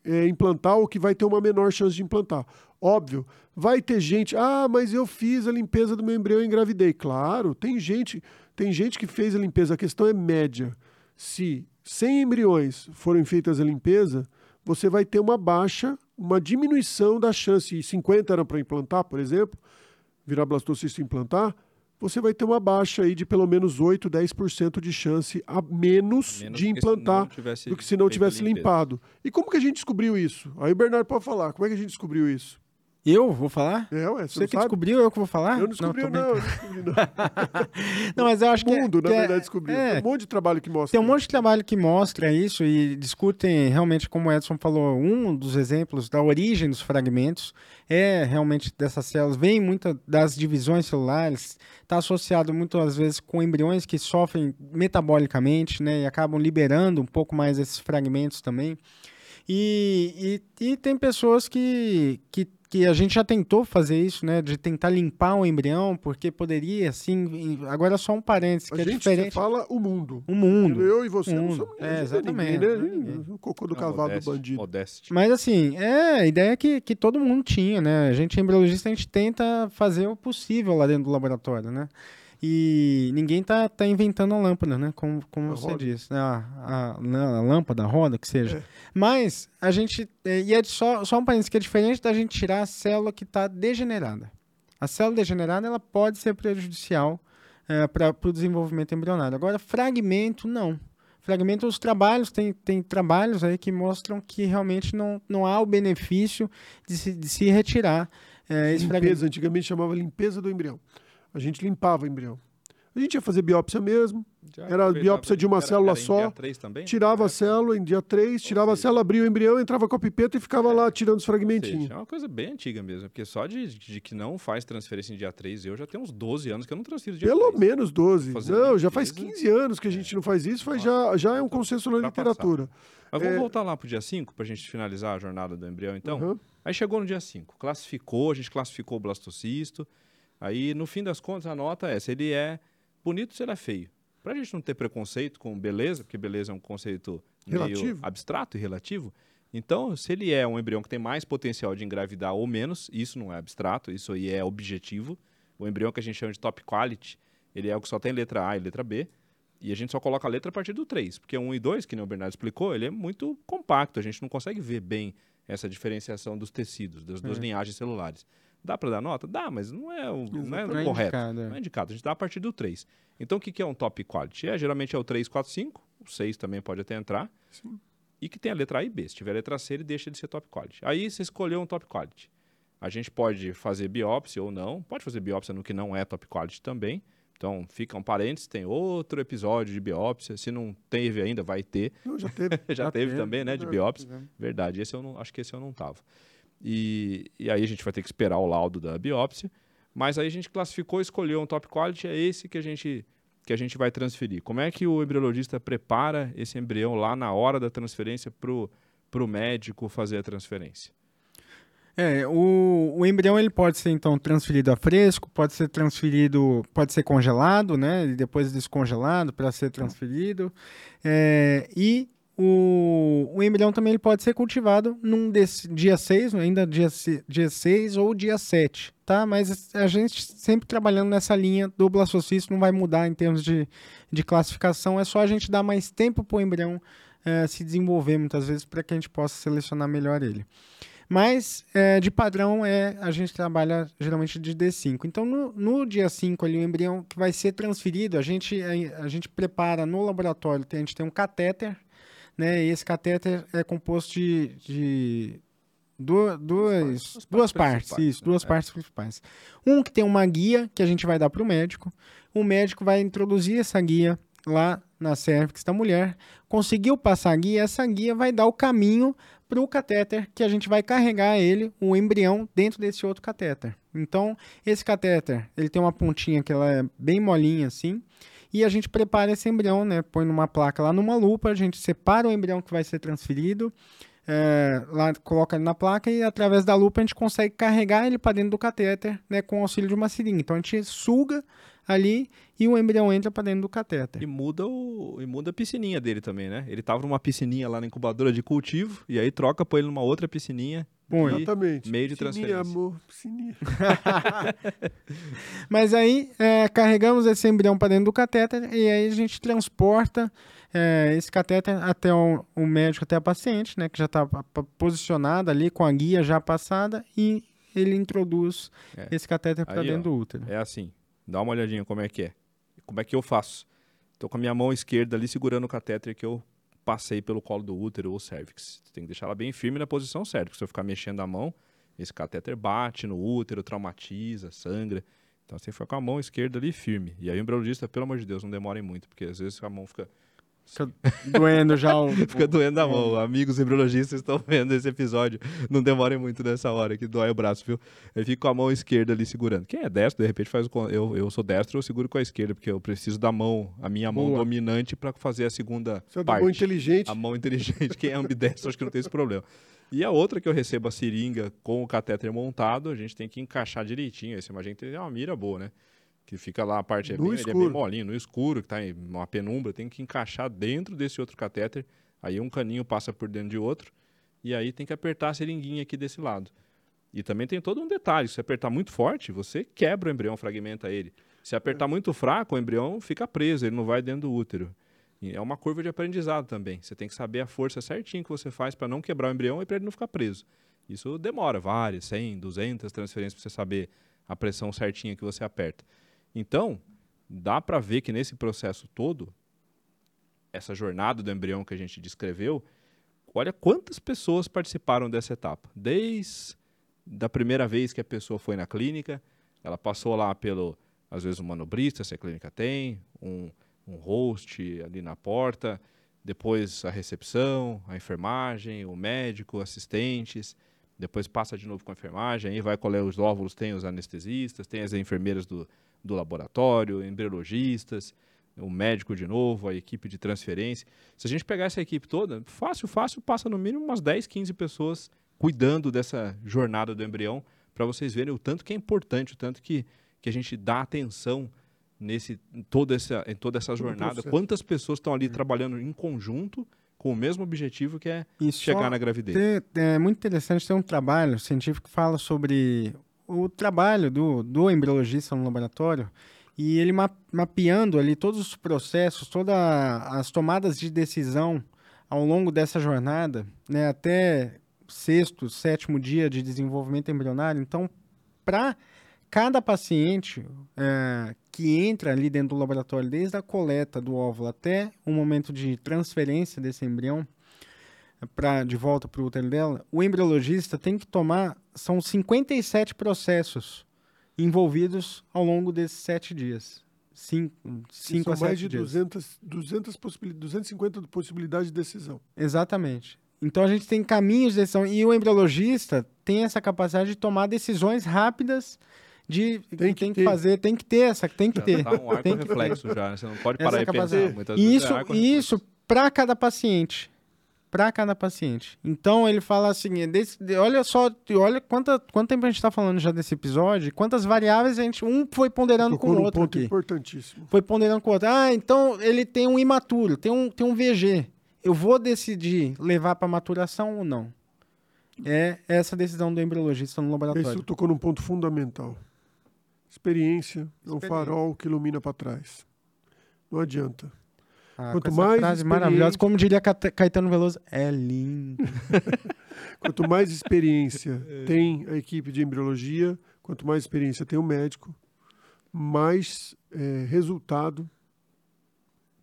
S4: é, implantar ou que vai ter uma menor chance de implantar. Óbvio, vai ter gente, ah, mas eu fiz a limpeza do meu embrião e engravidei. Claro, tem gente, tem gente que fez a limpeza, a questão é média. Se 100 embriões forem feitas a limpeza, você vai ter uma baixa, uma diminuição da chance, e 50 eram para implantar, por exemplo, virar blastocisto e implantar, você vai ter uma baixa aí de pelo menos 8, 10% de chance a menos,
S1: Menos
S4: de implantar do que se não tivesse limpado. E como que a gente descobriu isso? Aí o Bernardo pode falar. Como é que a gente descobriu isso?
S2: Eu vou falar?
S4: É, ué, você,
S2: Você
S4: não
S2: que
S4: sabe?
S2: descobriu, eu que vou falar?
S4: Eu não descobri, não.
S2: brincando.
S4: eu não descobri, não.
S2: Não, mas eu acho
S4: o
S2: que é-
S4: mundo, na
S2: que é-
S4: verdade, descobriu.
S2: é,
S4: Tem um monte de trabalho que mostra.
S2: Tem um monte de trabalho que mostra isso e discutem realmente, como o Edson falou, um dos exemplos da origem dos fragmentos é realmente dessas células, vem muita das divisões celulares, está associado muitas vezes com embriões que sofrem metabolicamente, né, e acabam liberando um pouco mais esses fragmentos também. E, e, e tem pessoas que, que, que a gente já tentou fazer isso, né? De tentar limpar o embrião, porque poderia, assim. Agora só um parênteses,
S4: A
S2: que é
S4: gente
S2: diferente.
S4: fala o mundo.
S2: O mundo.
S4: Eu e você não
S2: mundo.
S4: somos
S2: É,
S4: ninguém,
S2: exatamente,
S4: né?
S2: não é ninguém.
S4: O cocô do
S1: Não,
S4: cavalo do bandido.
S1: modéstia.
S2: Mas assim, é a ideia que, que todo mundo tinha, né? A gente, embriologista, a gente tenta fazer o possível lá dentro do laboratório, né? E ninguém tá, tá inventando a lâmpada, né? Como, como
S4: A
S2: você
S4: roda.
S2: disse. né? A, a, a lâmpada, a roda, que seja.
S4: É.
S2: Mas a gente. é, E é só, só um parênteses que é diferente da gente tirar a célula que está degenerada. A célula degenerada ela pode ser prejudicial para o desenvolvimento embrionário. Agora, fragmento, não. Fragmento, os trabalhos, tem, tem trabalhos aí que mostram que realmente não, não há o benefício de se, de se retirar é, esse fragmento.
S4: Limpeza, antigamente chamava limpeza do embrião. A gente limpava o embrião. A gente ia fazer biópsia mesmo,
S1: Já
S4: Era a biópsia de uma
S1: era-
S4: célula
S1: era em
S4: só,
S1: dia três também?
S4: tirava a
S1: É,
S4: célula em dia 3, tirava a célula, abria o embrião, entrava com a pipeta e ficava lá tirando os
S1: ou seja,
S4: fragmentinhos.
S1: É uma coisa bem antiga mesmo, porque só de, de que não faz transferência em dia 3, eu já tenho uns 12 anos que eu não transfiro dia
S4: Pelo
S1: 3.
S4: menos 12.
S1: Fazer
S4: Não, já faz
S1: limpeza.
S4: 15 anos que a gente não faz isso, faz já, já é um consenso na literatura.
S1: Mas vamos
S4: É.
S1: voltar lá pro dia 5 pra gente finalizar a jornada do embrião, então?
S4: Uhum.
S1: Aí chegou no dia 5, classificou, a gente classificou o blastocisto. Aí, no fim das contas, a nota é se ele é bonito ou se ele é feio. Pra gente não ter preconceito com beleza, porque beleza é um conceito meio
S4: Relativo.
S1: abstrato e relativo. Então, se ele é um embrião que tem mais potencial de engravidar ou menos, isso não é abstrato, isso aí é objetivo. O embrião que a gente chama de top quality, ele é o que só tem letra A e letra B. E a gente só coloca a letra a partir do 3, porque o 1 e 2, que nem o Bernardo explicou, ele é muito compacto, a gente não consegue ver bem essa diferenciação dos tecidos, das duas linhagens celulares. Dá para dar nota? Dá, mas não é o, não é o
S2: é
S1: correto.
S2: indicado, é.
S1: Não é indicado, a gente dá a partir do 3. Então o que, que é um top quality? É, geralmente é o 3, 4, 5, o 6 também pode até entrar, e que tem a letra A e B. Se tiver a letra C, ele deixa de ser top quality. Aí você escolheu um top quality. A gente pode fazer biópsia ou não, pode fazer biópsia no que não é top quality também. Então, fica um parênteses, tem outro episódio de biópsia. Se não teve ainda, vai ter.
S4: Não, já teve.
S1: Já,
S2: Já
S1: teve,
S2: teve,
S1: também, né, de biópsia. Verdade, esse eu não, acho que esse eu não tava. E, e aí a gente vai ter que esperar o laudo da biópsia. Mas aí a gente classificou, escolheu um top quality, é esse que a gente que a gente vai transferir. Como é que o embriologista prepara esse embrião lá na hora da transferência pro pro médico fazer a transferência?
S2: É, o, o embrião ele pode ser então transferido a fresco, pode ser transferido, pode ser congelado, né? E depois descongelado para ser transferido. É, e o, o embrião também ele pode ser cultivado num desse, dia 6, ainda dia, dia 6 ou dia 7, tá? Mas a gente sempre trabalhando nessa linha do blastocisto não vai mudar em termos de, de classificação, é só a gente dar mais tempo para o embrião eh, se desenvolver muitas vezes para que a gente possa selecionar melhor ele. Mas, é, de padrão, é a gente trabalha geralmente de D5. Então, no, no dia 5, ali, o embrião que vai ser transferido, a gente, a, a gente prepara no laboratório, tem- a gente tem um catéter, né? E esse catéter é composto de, de du- duas,
S1: Duas partes
S2: duas partes,
S1: principais,
S2: isso,
S1: né?
S2: duas
S1: É.
S2: partes principais. Um que tem uma guia que a gente vai dar para o médico. O médico vai introduzir essa guia lá na cervix da mulher, conseguiu passar a guia, essa guia vai dar o caminho para o catéter que a gente vai carregar ele, o embrião, dentro desse outro catéter. Então, esse catéter, ele tem uma pontinha que ela é bem molinha assim, e a gente prepara esse embrião, né? Põe numa placa lá numa lupa, a gente separa o embrião que vai ser transferido, é, lá coloca ele na placa e através da lupa a gente consegue carregar ele para dentro do catéter, né? Com o auxílio de uma seringa. Então a gente suga ali e o embrião entra para dentro do catéter.
S1: E muda, o, e muda a piscininha dele também, né? Ele tava numa piscininha lá na incubadora de cultivo, e aí troca põe ele numa outra piscininha.
S2: Põe.
S4: Exatamente.
S1: Meio de
S4: Piscininha,
S1: transferência.
S4: amor, piscininha.
S2: Mas aí é, carregamos esse embrião para dentro do catéter e aí a gente transporta é, esse catéter até o, o médico, até a paciente, né? Que já está posicionada ali com a guia já passada e ele introduz
S1: É.
S2: esse catéter para dentro
S1: ó,
S2: do útero.
S1: É assim, dá uma olhadinha como é que é. Como é que eu faço? Tô com a minha mão esquerda ali segurando o catéter que eu passei pelo colo do útero ou cervix. Você tem que deixar ela bem firme na posição certa, porque se eu ficar mexendo a mão, esse catéter bate no útero, traumatiza, sangra. Então você fica com a mão esquerda ali firme. E aí o embriologista, pelo amor de Deus, não demorem muito, porque às vezes a mão fica
S2: Fica doendo já o.
S1: Fica doendo a mão. Amigos embriologistas estão vendo esse episódio. Não demorem muito nessa hora que dói o braço, viu? Eu fico com a mão esquerda ali segurando. Quem é destro, de repente faz o. Eu, eu sou destro, eu seguro com a esquerda, porque eu preciso da mão, a minha mão
S2: Boa.
S1: dominante para fazer a segunda
S4: Você é
S1: parte.
S4: mão inteligente.
S1: A mão inteligente. Quem é ambidestro, acho que não tem esse problema. E a outra que eu recebo a seringa com o catéter montado, a gente tem que encaixar direitinho. Esse a gente tem uma mira boa, né? Que fica lá a parte é bem, ele é bem molinho, no escuro, que tá em uma penumbra, tem que encaixar dentro desse outro catéter. Aí um caninho passa por dentro de outro. E aí tem que apertar a seringuinha aqui desse lado. E também tem todo um detalhe: se apertar muito forte, você quebra o embrião, fragmenta ele. Se apertar muito fraco, o embrião fica preso, ele não vai dentro do útero. E é uma curva de aprendizado também. Você tem que saber a força certinho que você faz para não quebrar o embrião e para ele não ficar preso. Isso demora várias, 100, 200 transferências para você saber a pressão certinha que você aperta. Então, dá para ver que nesse processo todo, essa jornada do embrião que a gente descreveu, olha quantas pessoas participaram dessa etapa. Desde da primeira vez que a pessoa foi na clínica, ela passou lá pelo, às vezes, um manobrista, se a clínica tem, um, um host ali na porta, depois a recepção, a enfermagem, o médico, assistentes, depois passa de novo com a enfermagem, aí vai colher os óvulos, tem os anestesistas, tem as enfermeiras do, do laboratório, embriologistas, o médico de novo, a equipe de transferência. Se a gente pegar essa equipe toda, fácil, fácil, passa no mínimo umas 10, 15 pessoas cuidando dessa jornada do embrião, para vocês verem o tanto que é importante, o tanto que, que a gente dá atenção nesse, em, toda essa, em toda essa jornada.
S4: processo.
S1: Quantas pessoas estão ali trabalhando em conjunto com o mesmo objetivo que é
S2: E
S1: chegar na gravidez.
S2: ter- é muito interessante ter um trabalho científico que fala sobre o trabalho do, do embriologista no laboratório e ele ma- mapeando ali todos os processos, todas as tomadas de decisão ao longo dessa jornada, né, até sexto, sétimo dia de desenvolvimento embrionário. Então, para cada paciente é, que entra ali dentro do laboratório, desde a coleta do óvulo até o momento de transferência desse embrião, pra, de volta para o útero dela, o embriologista tem que tomar, são 57 processos envolvidos ao longo desses sete dias. Cinco, cinco
S4: São
S2: a sete
S4: mais de
S2: dias.
S4: 200, 200 possibil, 250 possibilidades de decisão.
S2: Exatamente. Então a gente tem caminhos de decisão e o embriologista tem essa capacidade de tomar decisões rápidas de tem,
S4: que
S2: que,
S4: ter.
S2: fazer, tem que ter essa, tem que
S1: Já
S2: ter.
S1: tá um arco
S2: tem que
S1: reflexo já, né? Você não pode
S2: Essa
S1: parar e
S2: capacidade.
S1: pensar. Muitas
S2: E
S1: vezes
S2: isso,
S1: é
S2: e isso para cada paciente. Para cada paciente. Então ele fala assim: é desse- de- olha só, olha quanta, quanto tempo a gente está falando já desse episódio, quantas variáveis a gente. Um foi ponderando com o outro
S4: ponto
S2: aqui.
S4: importantíssimo.
S2: Foi ponderando com o outro. Ah, então ele tem um imaturo, tem um, tem um VG. Eu vou decidir levar para maturação ou não. É essa decisão do embriologista no
S4: Isso
S2: laboratório.
S4: tocou num ponto fundamental. Experiência é um
S2: Experiência.
S4: farol que ilumina para trás. Não adianta.
S2: Ah,
S4: quanto mais
S2: frase
S4: experiente-
S2: maravilhosa, como diria Caetano Veloso, é lindo.
S4: Quanto mais experiência tem a equipe de embriologia, quanto mais experiência tem o médico, mais eh, resultado,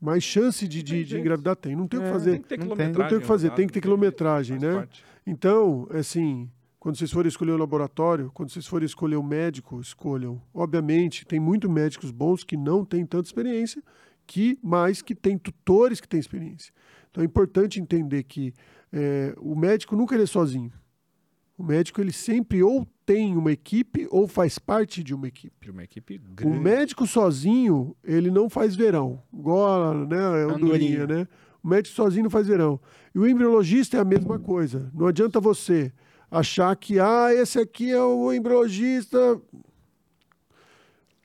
S4: mais chance de, de, de engravidar tem. Não tem o que
S2: É,
S4: fazer.
S1: Tem que ter
S2: Não tem.
S1: quilometragem.
S4: Não tem o que fazer,
S1: rodada,
S4: tem que ter quilometragem, né?
S1: parte.
S4: Então, assim, quando vocês forem escolher o laboratório, quando vocês forem escolher o médico, escolham. Obviamente, tem muitos médicos bons que não têm tanta experiência, que mas que tem tutores que têm experiência. Então é importante entender que é, o médico nunca ele é sozinho. O médico ele sempre ou tem uma equipe ou faz parte de uma equipe.
S1: De uma equipe
S4: O
S1: grande.
S4: médico sozinho, ele não faz verão. Igual, né, a andorinha,
S2: Andorinha.
S4: né? O médico sozinho não faz verão. E o embriologista é a mesma coisa. Não adianta você achar que, ah, esse aqui é o embriologista...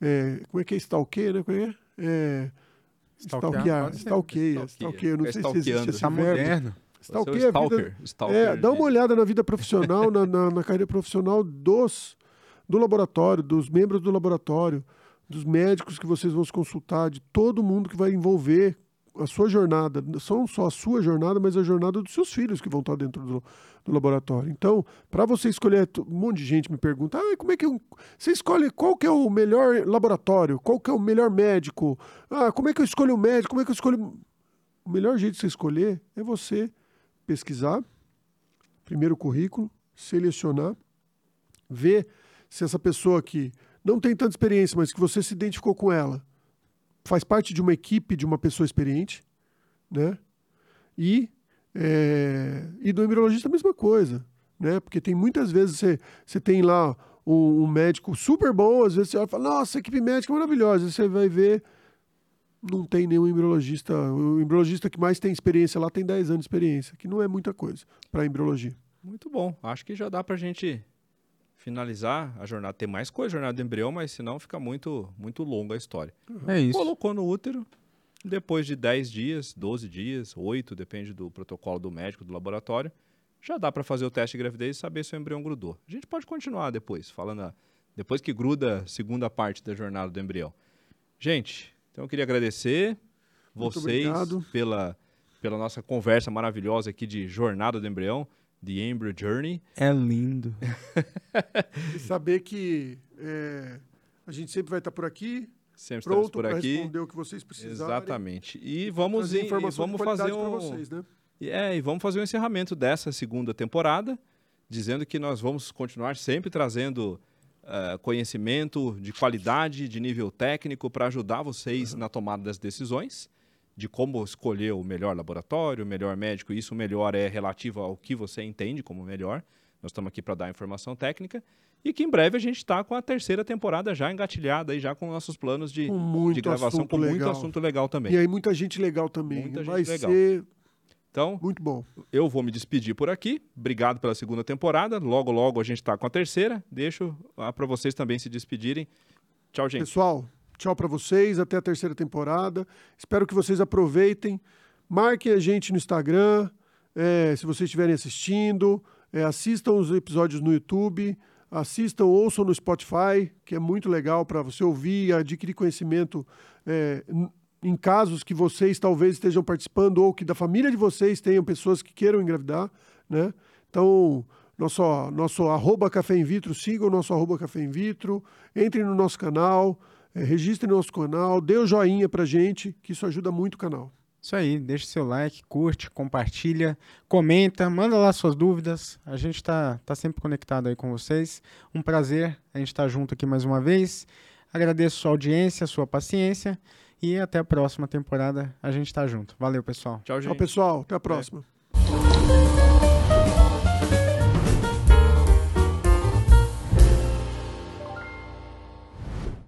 S4: É, como é que é stalkeia, né? Como é? que é? É...
S2: Stalkear,
S4: stalkeia,
S1: Stalkeia.
S4: Não
S1: É
S4: sei se existe esse
S2: Tá
S4: verbo.
S2: moderno.
S1: É
S4: Stalkeia a vida...
S1: stalker. stalker
S4: É, dá uma olhada na vida profissional, na, na, na carreira profissional dos do laboratório, dos membros do laboratório, dos médicos que vocês vão se consultar, de todo mundo que vai envolver a sua jornada, não só a sua jornada, mas a jornada dos seus filhos que vão estar dentro do, do laboratório. Então, para você escolher, um monte de gente me pergunta, ah, como é que eu, você escolhe qual que é o melhor laboratório, qual que é o melhor médico, ah, como é que eu escolho o médico, como é que eu escolho... O melhor jeito de você escolher é você pesquisar, primeiro o currículo, selecionar, ver se essa pessoa que não tem tanta experiência, mas que você se identificou com ela, faz parte de uma equipe de uma pessoa experiente, né? E, é, e do embriologista a mesma coisa, né? Porque tem muitas vezes você, você tem lá um, um médico super bom, às vezes você olha e fala, nossa, a equipe médica maravilhosa, você vai ver, não tem nenhum embriologista, o embriologista que mais tem experiência lá tem 10 anos de experiência, que não é muita coisa para embriologia.
S1: Muito bom. Acho que já dá pra gente finalizar a jornada. Tem mais coisa, jornada do embrião, mas senão fica muito, muito longa a história.
S2: É isso.
S1: Colocou no útero, depois de 10 dias, 12 dias, 8, depende do protocolo do médico, do laboratório, já dá para fazer o teste de gravidez e saber se o embrião grudou. A gente pode continuar depois, falando a- depois que gruda a segunda parte da jornada do embrião. Gente, então eu queria agradecer vocês pela, pela nossa conversa maravilhosa aqui de jornada do embrião, The Embryo Journey.
S2: É lindo.
S4: E saber que é, a gente sempre vai estar por aqui,
S1: Sempre
S4: pronto
S1: por
S4: para
S1: aqui.
S4: responder o que vocês precisarem.
S1: Exatamente. E vamos, em-
S4: informação
S1: vamos fazer
S4: para
S1: um,
S4: vocês, né?
S1: E É, e vamos fazer o encerramento dessa segunda temporada, dizendo que nós vamos continuar sempre trazendo eh, conhecimento de qualidade, de nível técnico, para ajudar vocês na tomada das decisões, de como escolher o melhor laboratório, o melhor médico. Isso melhor é relativo ao que você entende como melhor. Nós estamos aqui para dar informação técnica. E que em breve a gente está com a terceira temporada já engatilhada, e já com nossos planos de,
S4: Com muito
S1: de gravação, com muito
S4: legal.
S1: assunto legal também.
S4: E aí muita gente legal também.
S1: Muita
S4: vai
S1: gente legal.
S4: ser
S1: Então,
S4: muito bom.
S1: eu vou me despedir por aqui. Obrigado pela segunda temporada. Logo, logo a gente está com a terceira. Deixo para vocês também se despedirem. Tchau, gente.
S4: Pessoal, tchau para vocês, até a terceira temporada. Espero que vocês aproveitem. Marquem a gente no Instagram, é, se vocês estiverem assistindo. É, assistam os episódios no YouTube. Assistam, ouçam no Spotify, que é muito legal para você ouvir e adquirir conhecimento é, em casos que vocês talvez estejam participando ou que da família de vocês tenham pessoas que queiram engravidar, né? Então, nosso, nosso arroba café in vitro, sigam o nosso arroba café in vitro, entrem no nosso canal, eh, registrem nosso canal, dê o joinha pra gente, que isso ajuda muito o canal.
S2: Isso aí, deixa seu like, curte, compartilha, comenta, manda lá suas dúvidas. A gente tá, tá sempre conectado aí com vocês. Um prazer a gente estar junto aqui mais uma vez. Agradeço sua audiência, sua paciência e até a próxima temporada a gente tá junto. Valeu, pessoal.
S1: Tchau, gente.
S4: Tchau, pessoal. Até a próxima.